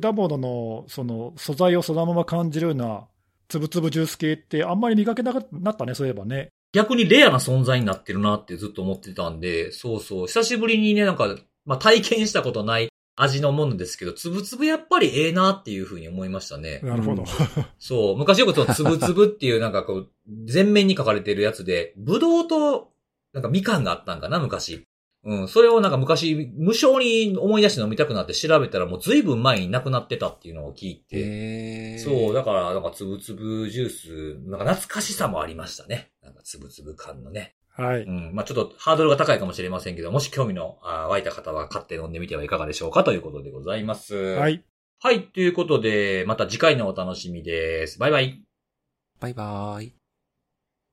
果物のその素材をそのまま感じるような、つぶつぶジュース系ってあんまり見かけなくなったね、そういえばね。逆にレアな存在になってるなってずっと思ってたんで、そうそう、久しぶりにね、なんか、まあ体験したことない味のものですけど、つぶつぶやっぱりええなっていうふうに思いましたね。なるほど。うん そう、昔よくそのつぶつぶっていうなんかこう、全面に書かれてるやつで、ぶどうと、なんかみかんがあったんかな、昔。うん、それをなんか昔、無償に思い出して飲みたくなって調べたらもう随分前になくなってたっていうのを聞いて、えーそう、だから、なんか、つぶつぶジュース、なんか懐かしさもありましたね。なんか、つぶつぶ感のね。はい。うん。まあちょっとハードルが高いかもしれませんけど、もし興味の湧いた方は買って飲んでみてはいかがでしょうかということでございます。は。い。はい。ということで、また次回のお楽しみです。バイバイ。バイバーイ。